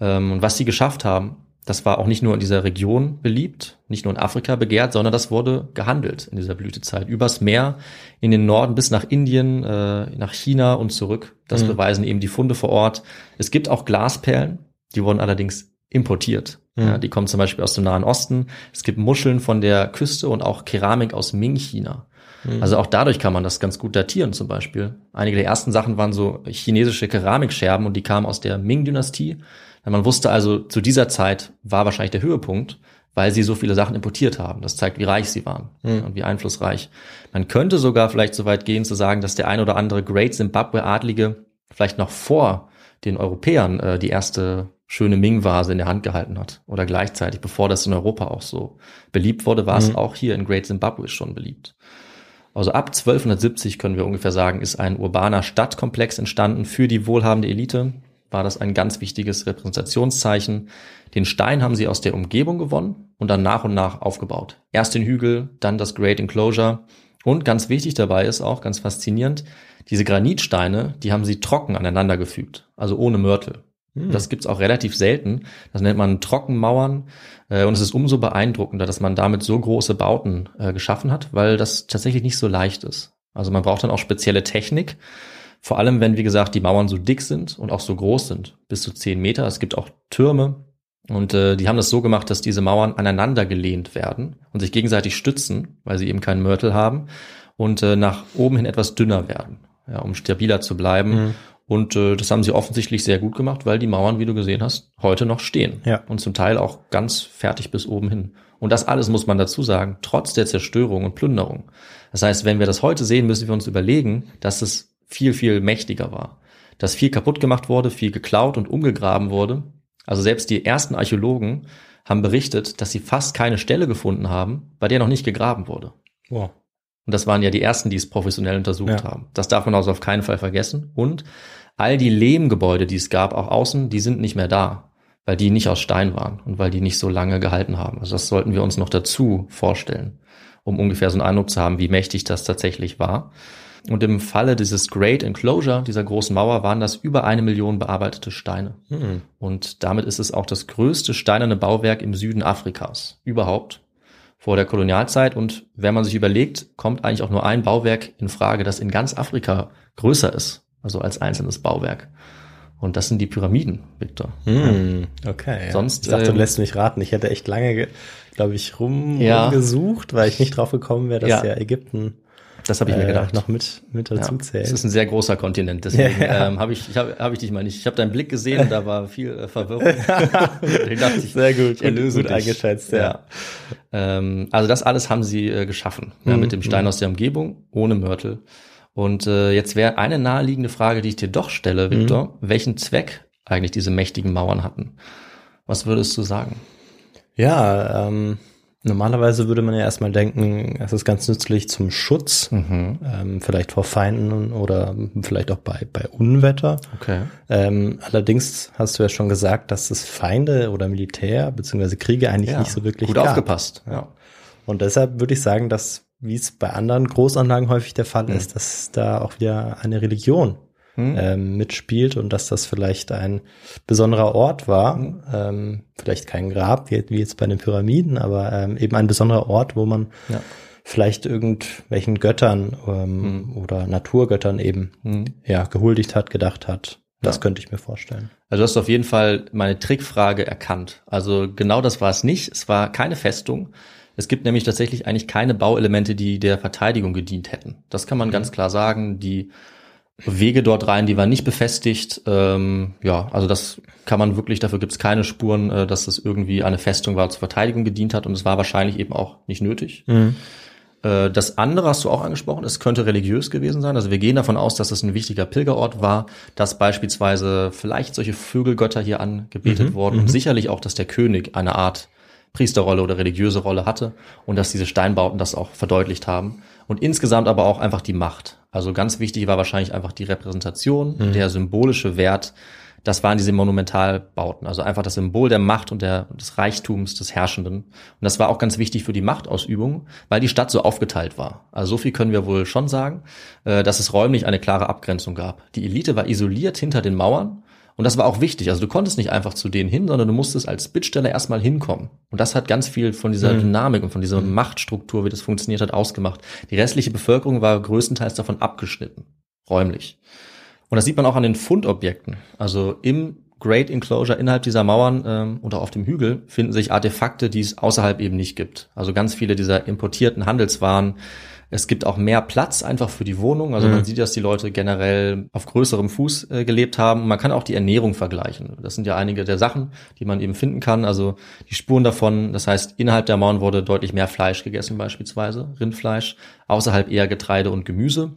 Ähm, Und was sie geschafft haben, Das war auch nicht nur in dieser Region beliebt, nicht nur in Afrika begehrt, sondern das wurde gehandelt in dieser Blütezeit. Übers Meer in den Norden bis nach Indien, äh, nach China und zurück. Das
Mhm.
beweisen eben die Funde vor Ort. Es gibt auch Glasperlen, die wurden allerdings importiert.
Mhm.
Ja, die kommen zum Beispiel aus dem Nahen Osten. Es gibt Muscheln von der Küste und auch Keramik aus Ming-China.
Mhm.
Also auch dadurch kann man das ganz gut datieren zum Beispiel. Einige der ersten Sachen waren so chinesische Keramikscherben und die kamen aus der Ming-Dynastie. Man wusste also, zu dieser Zeit war wahrscheinlich der Höhepunkt, weil sie so viele Sachen importiert haben. Das zeigt, wie reich sie waren
Mhm.
und wie einflussreich. Man könnte sogar vielleicht so weit gehen zu sagen, dass der ein oder andere Great Zimbabwe-Adlige vielleicht noch vor den Europäern äh, die erste schöne Ming-Vase in der Hand gehalten hat. Oder gleichzeitig, bevor das in Europa auch so beliebt wurde, war es
Mhm.
auch hier in Great Zimbabwe schon beliebt. Also ab 1270 können wir ungefähr sagen, ist ein urbaner Stadtkomplex entstanden. Für die wohlhabende Elite war das ein ganz wichtiges Repräsentationszeichen. Den Stein haben sie aus der Umgebung gewonnen und dann nach und nach aufgebaut. Erst den Hügel, dann das Great Enclosure. Und ganz wichtig dabei ist auch, ganz faszinierend, diese Granitsteine, die haben sie trocken aneinander gefügt, also ohne Mörtel. Das gibt's auch relativ selten. Das nennt man Trockenmauern. Äh, Und es ist umso beeindruckender, dass man damit so große Bauten äh, geschaffen hat, weil das tatsächlich nicht so leicht ist. Also man braucht dann auch spezielle Technik. Vor allem, wenn, wie gesagt, die Mauern so dick sind und auch so groß sind, bis zu zehn Meter. Es gibt auch Türme. Und äh, die haben das so gemacht, dass diese Mauern aneinander gelehnt werden und sich gegenseitig stützen, weil sie eben keinen Mörtel haben und äh, nach oben hin etwas dünner werden, ja, um stabiler zu bleiben.
Mhm.
Und äh, das haben sie offensichtlich sehr gut gemacht, weil die Mauern, wie du gesehen hast, heute noch stehen.
Ja.
Und zum Teil auch ganz fertig bis oben hin. Und das alles muss man dazu sagen, trotz der Zerstörung und Plünderung. Das heißt, wenn wir das heute sehen, müssen wir uns überlegen, dass es viel, viel mächtiger war. Dass viel kaputt gemacht wurde, viel geklaut und umgegraben wurde. Also selbst die ersten Archäologen haben berichtet, dass sie fast keine Stelle gefunden haben, bei der noch nicht gegraben wurde.
Wow.
Und das waren ja die ersten, die es professionell untersucht
Ja.
haben. Das darf man also auf keinen Fall vergessen. Und all die Lehmgebäude, die es gab, auch außen, die sind nicht mehr da, weil die nicht aus Stein waren und weil die nicht so lange gehalten haben. Also das sollten wir uns noch dazu vorstellen, um ungefähr so einen Eindruck zu haben, wie mächtig das tatsächlich war. Und im Falle dieses Great Enclosure, dieser großen Mauer, waren das über eine Million bearbeitete Steine.
Mhm.
Und damit ist es auch das größte steinerne Bauwerk im Süden Afrikas überhaupt vor der Kolonialzeit. Und wenn man sich überlegt, kommt eigentlich auch nur ein Bauwerk in Frage, das in ganz Afrika größer ist, also als einzelnes Bauwerk. Und das sind die Pyramiden, Victor.
Hm, okay. Ja.
Sonst,
ich dachte, du
ähm,
lässt mich raten. Ich hätte echt lange, glaube ich, rum,
Ja.
rumgesucht, weil ich nicht drauf gekommen wäre, dass ja,
Ja.
Ägypten
Das habe ich mir
äh,
gedacht.
noch mit, mit dazu
Ja,
zählt.
es ist ein sehr großer Kontinent, deswegen
Ja, ja.
ähm, habe ich, ich habe hab ich dich mal nicht. Ich habe deinen Blick gesehen und da war viel äh, Verwirrung. Deswegen dachte ich,
Sehr gut,
erlöse
gut eingeschätzt, ja.
Ähm, also das alles haben sie äh, geschaffen,
Mhm,
mit dem Stein aus der Umgebung, ohne Mörtel. Und äh, jetzt wäre eine naheliegende Frage, die ich dir doch stelle, Victor, welchen Zweck eigentlich diese mächtigen Mauern hatten. Was würdest du sagen?
Ja, ähm, normalerweise würde man ja erstmal denken, es ist ganz nützlich zum Schutz,
Mhm.
ähm, vielleicht vor Feinden oder vielleicht auch bei, bei Unwetter.
Okay.
Ähm, allerdings hast du ja schon gesagt, dass es Feinde oder Militär beziehungsweise Kriege eigentlich
Ja,
nicht so wirklich
gut
gab.
aufgepasst. Ja.
Und deshalb würde ich sagen, dass, wie es bei anderen Großanlagen häufig der Fall
Mhm.
ist, dass da auch wieder eine Religion
Hm?
ähm, mitspielt und dass das vielleicht ein besonderer Ort war,
Mhm.
ähm, vielleicht kein Grab wie, wie jetzt bei den Pyramiden, aber ähm, eben ein besonderer Ort, wo man
Ja.
vielleicht irgendwelchen Göttern ähm, oder Naturgöttern eben
Hm.
ja gehuldigt hat, gedacht hat. Das
Ja.
könnte ich mir vorstellen.
Also du hast auf jeden Fall meine Trickfrage erkannt. Also genau das war es nicht. Es war keine Festung. Es gibt nämlich tatsächlich eigentlich keine Bauelemente, die der Verteidigung gedient hätten. Das kann man ganz klar sagen. Die Wege dort rein, die waren nicht befestigt. Ähm, ja, also das kann man wirklich, dafür gibt es keine Spuren, äh, dass es irgendwie eine Festung war, zur Verteidigung gedient hat. Und es war wahrscheinlich eben auch nicht nötig. Äh, Das andere hast du auch angesprochen, es könnte religiös gewesen sein. Also wir gehen davon aus, dass es ein wichtiger Pilgerort war, dass beispielsweise vielleicht solche Vögelgötter hier angebetet wurden und sicherlich auch, dass der König eine Art Priesterrolle oder religiöse Rolle hatte und dass diese Steinbauten das auch verdeutlicht haben. Und insgesamt aber auch einfach die Macht. Also ganz wichtig war wahrscheinlich einfach die Repräsentation, der symbolische Wert. Das waren diese Monumentalbauten, also einfach das Symbol der Macht und der, des Reichtums des Herrschenden. Und das war auch ganz wichtig für die Machtausübung, weil die Stadt so aufgeteilt war. Also so viel können wir wohl schon sagen, äh, dass es räumlich eine klare Abgrenzung gab. Die Elite war isoliert hinter den Mauern Und das war auch wichtig. Also du konntest nicht einfach zu denen hin, sondern du musstest als Bittsteller erstmal hinkommen. Und das hat ganz viel von dieser
Mhm.
Dynamik und von dieser Machtstruktur, wie das funktioniert hat, ausgemacht. Die restliche Bevölkerung war größtenteils davon abgeschnitten, räumlich. Und das sieht man auch an den Fundobjekten. Also im Great Enclosure innerhalb dieser Mauern ähm, oder auf dem Hügel finden sich Artefakte, die es außerhalb eben nicht gibt. Also ganz viele dieser importierten Handelswaren. Es gibt auch mehr Platz einfach für die Wohnung. Also man sieht, dass die Leute generell auf größerem Fuß äh, gelebt haben. Man kann auch die Ernährung vergleichen. Das sind ja einige der Sachen, die man eben finden kann. Also die Spuren davon. Das heißt, innerhalb der Mauern wurde deutlich mehr Fleisch gegessen beispielsweise, Rindfleisch. Außerhalb eher Getreide und Gemüse.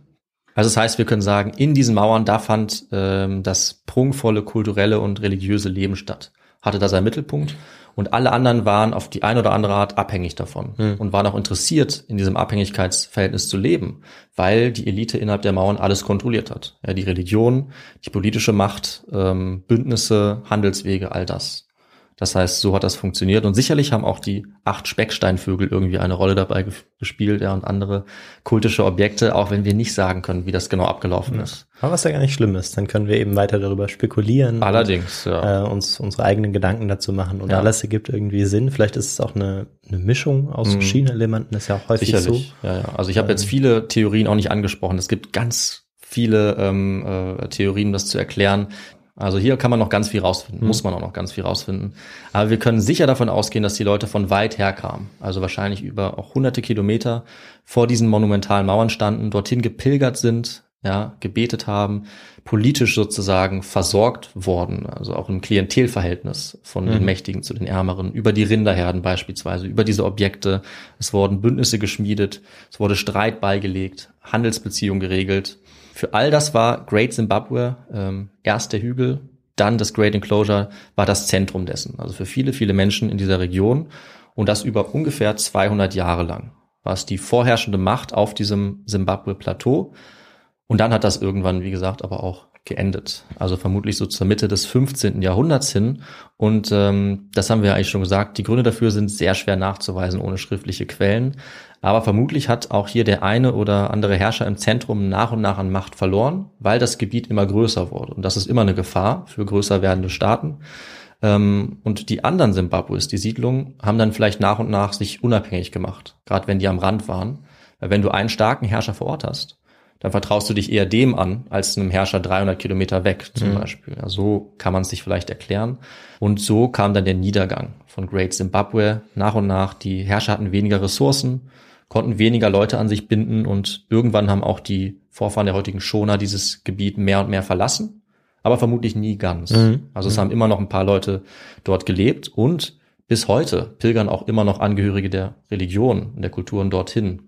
Also das heißt, wir können sagen, in diesen Mauern, da fand ähm, das prunkvolle kulturelle und religiöse Leben statt. Hatte da seinen Mittelpunkt. Und alle anderen waren auf die eine oder andere Art abhängig davon und waren auch interessiert, in diesem Abhängigkeitsverhältnis zu leben, weil die Elite innerhalb der Mauern alles kontrolliert hat. Ja, die Religion, die politische Macht, ähm, Bündnisse, Handelswege, all das. Das heißt, so hat das funktioniert. Und sicherlich haben auch die acht Specksteinvögel irgendwie eine Rolle dabei ge- gespielt, ja, und andere kultische Objekte, auch wenn wir nicht sagen können, wie das genau abgelaufen ist.
Aber was ja gar nicht schlimm ist, dann können wir eben weiter darüber spekulieren.
Allerdings, ja.
Und, äh, uns unsere eigenen Gedanken dazu machen und
Ja.
alles ergibt irgendwie Sinn. Vielleicht ist es auch eine, eine Mischung aus verschiedenen Elementen, das ist ja auch häufig
Mhm. Sicherlich.
so.
Ja, ja. Also ich habe jetzt viele Theorien auch nicht angesprochen. Es gibt ganz viele ähm, äh, Theorien, das zu erklären. Also hier kann man noch ganz viel rausfinden, muss man auch noch ganz viel rausfinden. Aber wir können sicher davon ausgehen, dass die Leute von weit her kamen. Also wahrscheinlich über auch hunderte Kilometer vor diesen monumentalen Mauern standen, dorthin gepilgert sind, ja, gebetet haben, politisch sozusagen versorgt worden, also auch im Klientelverhältnis von den Mächtigen zu den Ärmeren, über die Rinderherden beispielsweise, über diese Objekte. Es wurden Bündnisse geschmiedet, es wurde Streit beigelegt, Handelsbeziehungen geregelt. Für all das war Great Zimbabwe ähm, erst der Hügel, dann das Great Enclosure war das Zentrum dessen. Also für viele, viele Menschen in dieser Region und das über ungefähr 200 Jahre lang war es die vorherrschende Macht auf diesem Zimbabwe-Plateau. Und dann hat das irgendwann, wie gesagt, aber auch geendet. Also vermutlich so zur Mitte des 15. Jahrhunderts hin. Und ähm, das haben wir eigentlich schon gesagt. Die Gründe dafür sind sehr schwer nachzuweisen ohne schriftliche Quellen. Aber vermutlich hat auch hier der eine oder andere Herrscher im Zentrum nach und nach an Macht verloren, weil das Gebiet immer größer wurde. Und das ist immer eine Gefahr für größer werdende Staaten. Ähm, und die anderen Simbabwes, die Siedlungen, haben dann vielleicht nach und nach sich unabhängig gemacht, gerade wenn die am Rand waren. Weil wenn du einen starken Herrscher vor Ort hast, dann vertraust du dich eher dem an, als einem Herrscher 300 Kilometer weg zum Beispiel. Ja, so kann man es sich vielleicht erklären. Und so kam dann der Niedergang von Great Zimbabwe nach und nach. Die Herrscher hatten weniger Ressourcen, konnten weniger Leute an sich binden und irgendwann haben auch die Vorfahren der heutigen Schoner dieses Gebiet mehr und mehr verlassen, aber vermutlich nie ganz. Also es haben immer noch ein paar Leute dort gelebt und bis heute pilgern auch immer noch Angehörige der Religion und der Kulturen dorthin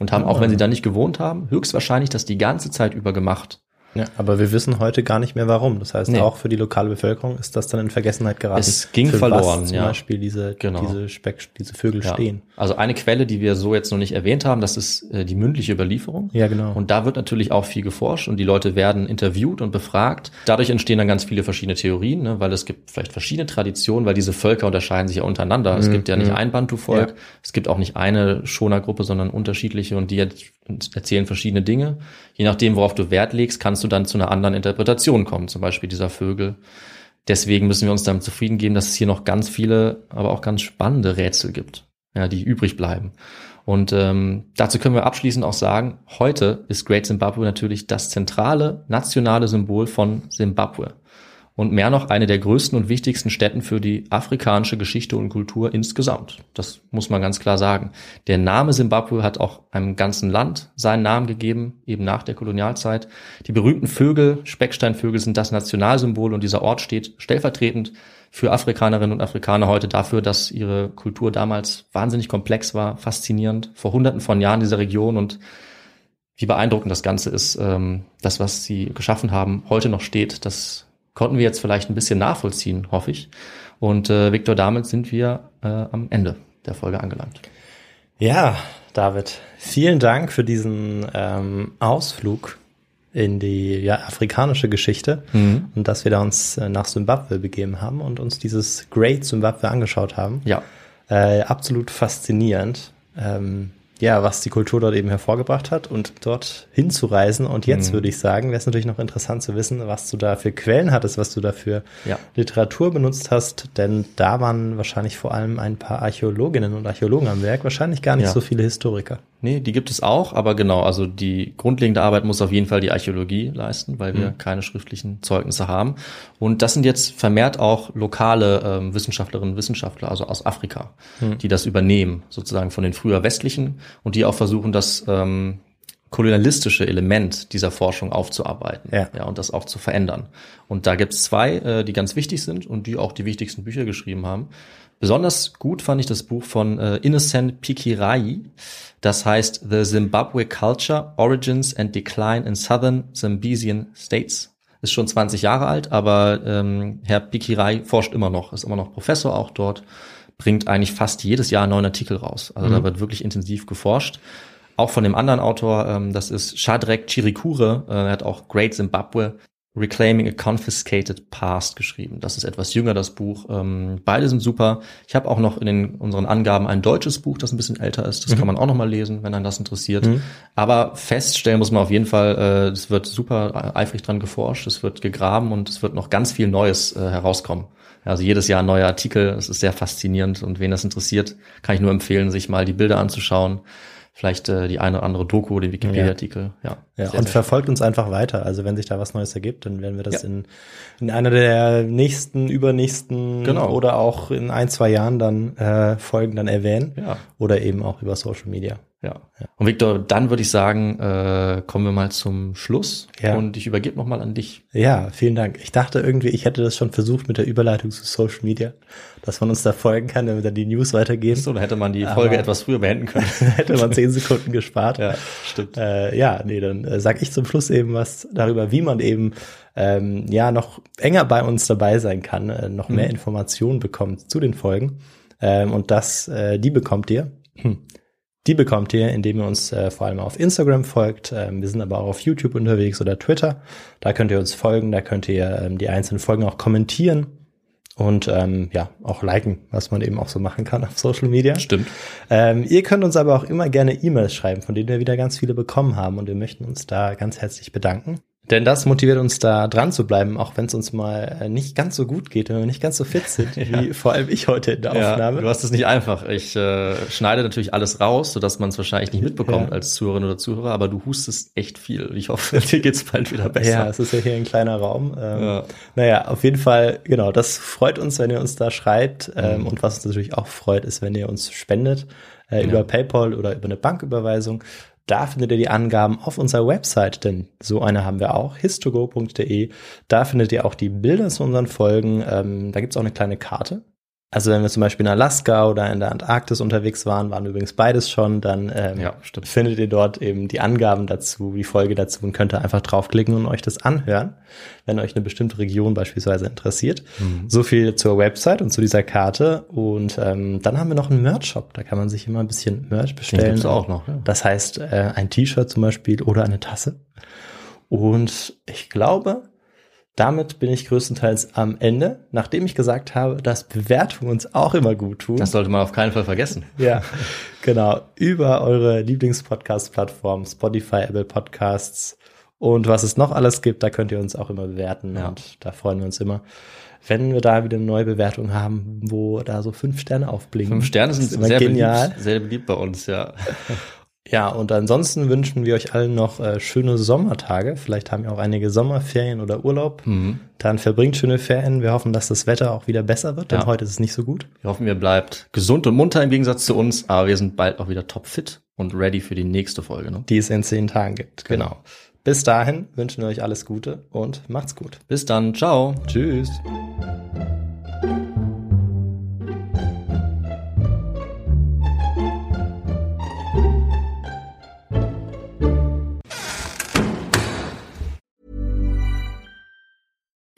und haben, auch wenn sie da nicht gewohnt haben, höchstwahrscheinlich das die ganze Zeit über gemacht.
Ja, aber wir wissen heute gar nicht mehr warum. Das heißt,
Nee.
auch für die lokale Bevölkerung ist das dann in Vergessenheit geraten.
Es ging
für
verloren,
was zum
ja.
Beispiel diese,
Genau.
diese Speck, diese Vögel
Ja.
stehen.
Also eine Quelle, die wir so jetzt noch nicht erwähnt haben, das ist äh, die mündliche Überlieferung.
Ja, genau.
Und da wird natürlich auch viel geforscht und die Leute werden interviewt und befragt. Dadurch entstehen dann ganz viele verschiedene Theorien, ne, weil es gibt vielleicht verschiedene Traditionen, weil diese Völker unterscheiden sich ja untereinander. Es gibt ja nicht ein Bantu-Volk,
Ja.
es gibt auch nicht eine Schoner-Gruppe, sondern unterschiedliche und die jetzt erzählen verschiedene Dinge. Je nachdem, worauf du Wert legst, kannst du dann zu einer anderen Interpretation kommen, zum Beispiel dieser Vögel. Deswegen müssen wir uns damit zufrieden geben, dass es hier noch ganz viele, aber auch ganz spannende Rätsel gibt, ja, die übrig bleiben. Und ähm, dazu können wir abschließend auch sagen, heute ist Great Zimbabwe natürlich das zentrale nationale Symbol von Zimbabwe. Und mehr noch eine der größten und wichtigsten Städten für die afrikanische Geschichte und Kultur insgesamt. Das muss man ganz klar sagen. Der Name Zimbabwe hat auch einem ganzen Land seinen Namen gegeben, eben nach der Kolonialzeit. Die berühmten Vögel, Specksteinvögel sind das Nationalsymbol und dieser Ort steht stellvertretend für Afrikanerinnen und Afrikaner heute dafür, dass ihre Kultur damals wahnsinnig komplex war, faszinierend, vor hunderten von Jahren dieser Region und wie beeindruckend das Ganze ist, ähm, das, was sie geschaffen haben, heute noch steht, das konnten wir jetzt vielleicht ein bisschen nachvollziehen, hoffe ich. Und äh, Victor, damit sind wir äh, am Ende der Folge angelangt.
Ja, David, vielen Dank für diesen ähm, Ausflug in die ja, afrikanische Geschichte
Mhm.
und dass wir da uns äh, nach Simbabwe begeben haben und uns dieses Great Zimbabwe angeschaut haben.
Ja,
Äh, absolut faszinierend. Ähm, ja, was die Kultur dort eben hervorgebracht hat und dort hinzureisen. Und jetzt
Mhm.
würde ich sagen, wäre es natürlich noch interessant zu wissen, was du da für Quellen hattest, was du da für
Ja.
Literatur benutzt hast. Denn da waren wahrscheinlich vor allem ein paar Archäologinnen und Archäologen am Werk, wahrscheinlich gar nicht
Ja.
so viele Historiker.
Nee, die gibt es auch, aber genau, also die grundlegende Arbeit muss auf jeden Fall die Archäologie leisten, weil wir keine schriftlichen Zeugnisse haben. Und das sind jetzt vermehrt auch lokale ähm, Wissenschaftlerinnen und Wissenschaftler, also aus Afrika, die das übernehmen, sozusagen von den früher westlichen und die auch versuchen, das ähm, kolonialistische Element dieser Forschung aufzuarbeiten
Ja.
ja, und das auch zu verändern. Und da gibt es zwei, äh, die ganz wichtig sind und die auch die wichtigsten Bücher geschrieben haben. Besonders gut fand ich das Buch von äh, Innocent Pikirai. Das heißt The Zimbabwe Culture, Origins and Decline in Southern Zambesian States. Ist schon 20 Jahre alt, aber ähm, Herr Pikirai forscht immer noch, ist immer noch Professor auch dort, bringt eigentlich fast jedes Jahr einen neuen Artikel raus. Also da wird wirklich intensiv geforscht. Auch von dem anderen Autor, ähm, das ist Shadrach Chirikure, äh, er hat auch Great Zimbabwe, Reclaiming a Confiscated Past geschrieben. Das ist etwas jünger, das Buch. Ähm, beide sind super. Ich habe auch noch in den, unseren Angaben ein deutsches Buch, das ein bisschen älter ist. Das kann man auch noch mal lesen, wenn einen das interessiert. Aber feststellen muss man auf jeden Fall, äh, es wird super eifrig dran geforscht, es wird gegraben und es wird noch ganz viel Neues äh, herauskommen. Also jedes Jahr ein neuer Artikel. Es ist sehr faszinierend und wen das interessiert, kann ich nur empfehlen, sich mal die Bilder anzuschauen. Vielleicht äh, die eine oder andere Doku, den Wikipedia-Artikel. Ja,
Ja,
sehr,
und
sehr
verfolgt uns einfach weiter. Also wenn sich da was Neues ergibt, dann werden wir das
Ja.
in, in einer der nächsten, übernächsten
Genau.
oder auch in ein, zwei Jahren dann äh, Folgen dann erwähnen.
Ja.
Oder eben auch über Social Media.
Ja. Und Victor, dann würde ich sagen, äh, kommen wir mal zum Schluss.
Ja.
Und ich übergebe nochmal an dich.
Ja, vielen Dank. Ich dachte irgendwie, ich hätte das schon versucht mit der Überleitung zu Social Media, dass man uns da folgen kann, damit dann die News weitergeben.
So, da hätte man die Folge
Aber-
etwas früher beenden können.
hätte man zehn Sekunden gespart.
ja, stimmt.
Äh, ja, nee, dann äh, sag ich zum Schluss eben was darüber, wie man eben ähm, ja noch enger bei uns dabei sein kann, äh, noch mehr Informationen bekommt zu den Folgen. Ähm, und das, äh, die bekommt ihr. Hm. Die bekommt ihr, indem ihr uns äh, vor allem auf Instagram folgt. Ähm, wir sind aber auch auf YouTube unterwegs oder Twitter. Da könnt ihr uns folgen, da könnt ihr ähm, die einzelnen Folgen auch kommentieren und ähm, ja auch liken, was man eben auch so machen kann auf Social Media.
Stimmt.
Ähm, ihr könnt uns aber auch immer gerne E-Mails schreiben, von denen wir wieder ganz viele bekommen haben und wir möchten uns da ganz herzlich bedanken. Denn das motiviert uns da dran zu bleiben, auch wenn es uns mal äh, nicht ganz so gut geht, wenn wir nicht ganz so fit sind, wie vor allem ich heute in der
Ja,
Aufnahme.
du hast es nicht einfach. Ich äh, schneide natürlich alles raus, sodass man es wahrscheinlich nicht mitbekommt
Ja.
als Zuhörerin oder Zuhörer, aber du hustest echt viel. Ich hoffe, dir geht's bald wieder besser.
Ja, es ist ja hier ein kleiner Raum. Ähm,
Ja.
Naja, auf jeden Fall, genau, das freut uns, wenn ihr uns da schreibt. Ähm,
Mhm.
und was uns natürlich auch freut, ist, wenn ihr uns spendet äh, über PayPal oder über eine Banküberweisung. Da findet ihr die Angaben auf unserer Website, denn so eine haben wir auch, histogo.de. Da findet ihr auch die Bilder zu unseren Folgen. Ähm, da gibt's auch eine kleine Karte. Also wenn wir zum Beispiel in Alaska oder in der Antarktis unterwegs waren, waren übrigens beides schon, dann ähm,
Ja,
findet ihr dort eben die Angaben dazu, die Folge dazu und könnt ihr einfach draufklicken und euch das anhören, wenn euch eine bestimmte Region beispielsweise interessiert.
Mhm.
So viel zur Website und zu dieser Karte. Und ähm, dann haben wir noch einen Merch-Shop, da kann man sich immer ein bisschen Merch bestellen.
gibt's auch noch, ja.
Das heißt, äh, ein T-Shirt zum Beispiel oder eine Tasse. Und ich glaube, damit bin ich größtenteils am Ende, nachdem ich gesagt habe, dass Bewertungen uns auch immer gut tun.
Das sollte man auf keinen Fall vergessen.
Ja, genau. Über eure Lieblings-Podcast-Plattform, Spotify, Apple Podcasts und was es noch alles gibt, da könnt ihr uns auch immer bewerten
Ja.
und da freuen wir uns immer, wenn wir da wieder eine neue Bewertung haben, wo da so fünf Sterne aufblinken.
Fünf Sterne sind sehr
genial.
beliebt, sehr beliebt bei uns, ja.
Ja, und ansonsten wünschen wir euch allen noch äh, schöne Sommertage. Vielleicht haben wir auch einige Sommerferien oder Urlaub.
Mhm.
Dann verbringt schöne Ferien. Wir hoffen, dass das Wetter auch wieder besser wird, denn
Ja.
heute ist es nicht so gut.
Wir hoffen, ihr bleibt gesund und munter im Gegensatz zu uns, aber wir sind bald auch wieder topfit und ready für die nächste Folge. Ne?
die es in zehn Tagen gibt. Genau. Bis dahin wünschen wir euch alles Gute und macht's gut.
Bis dann, ciao.
Tschüss.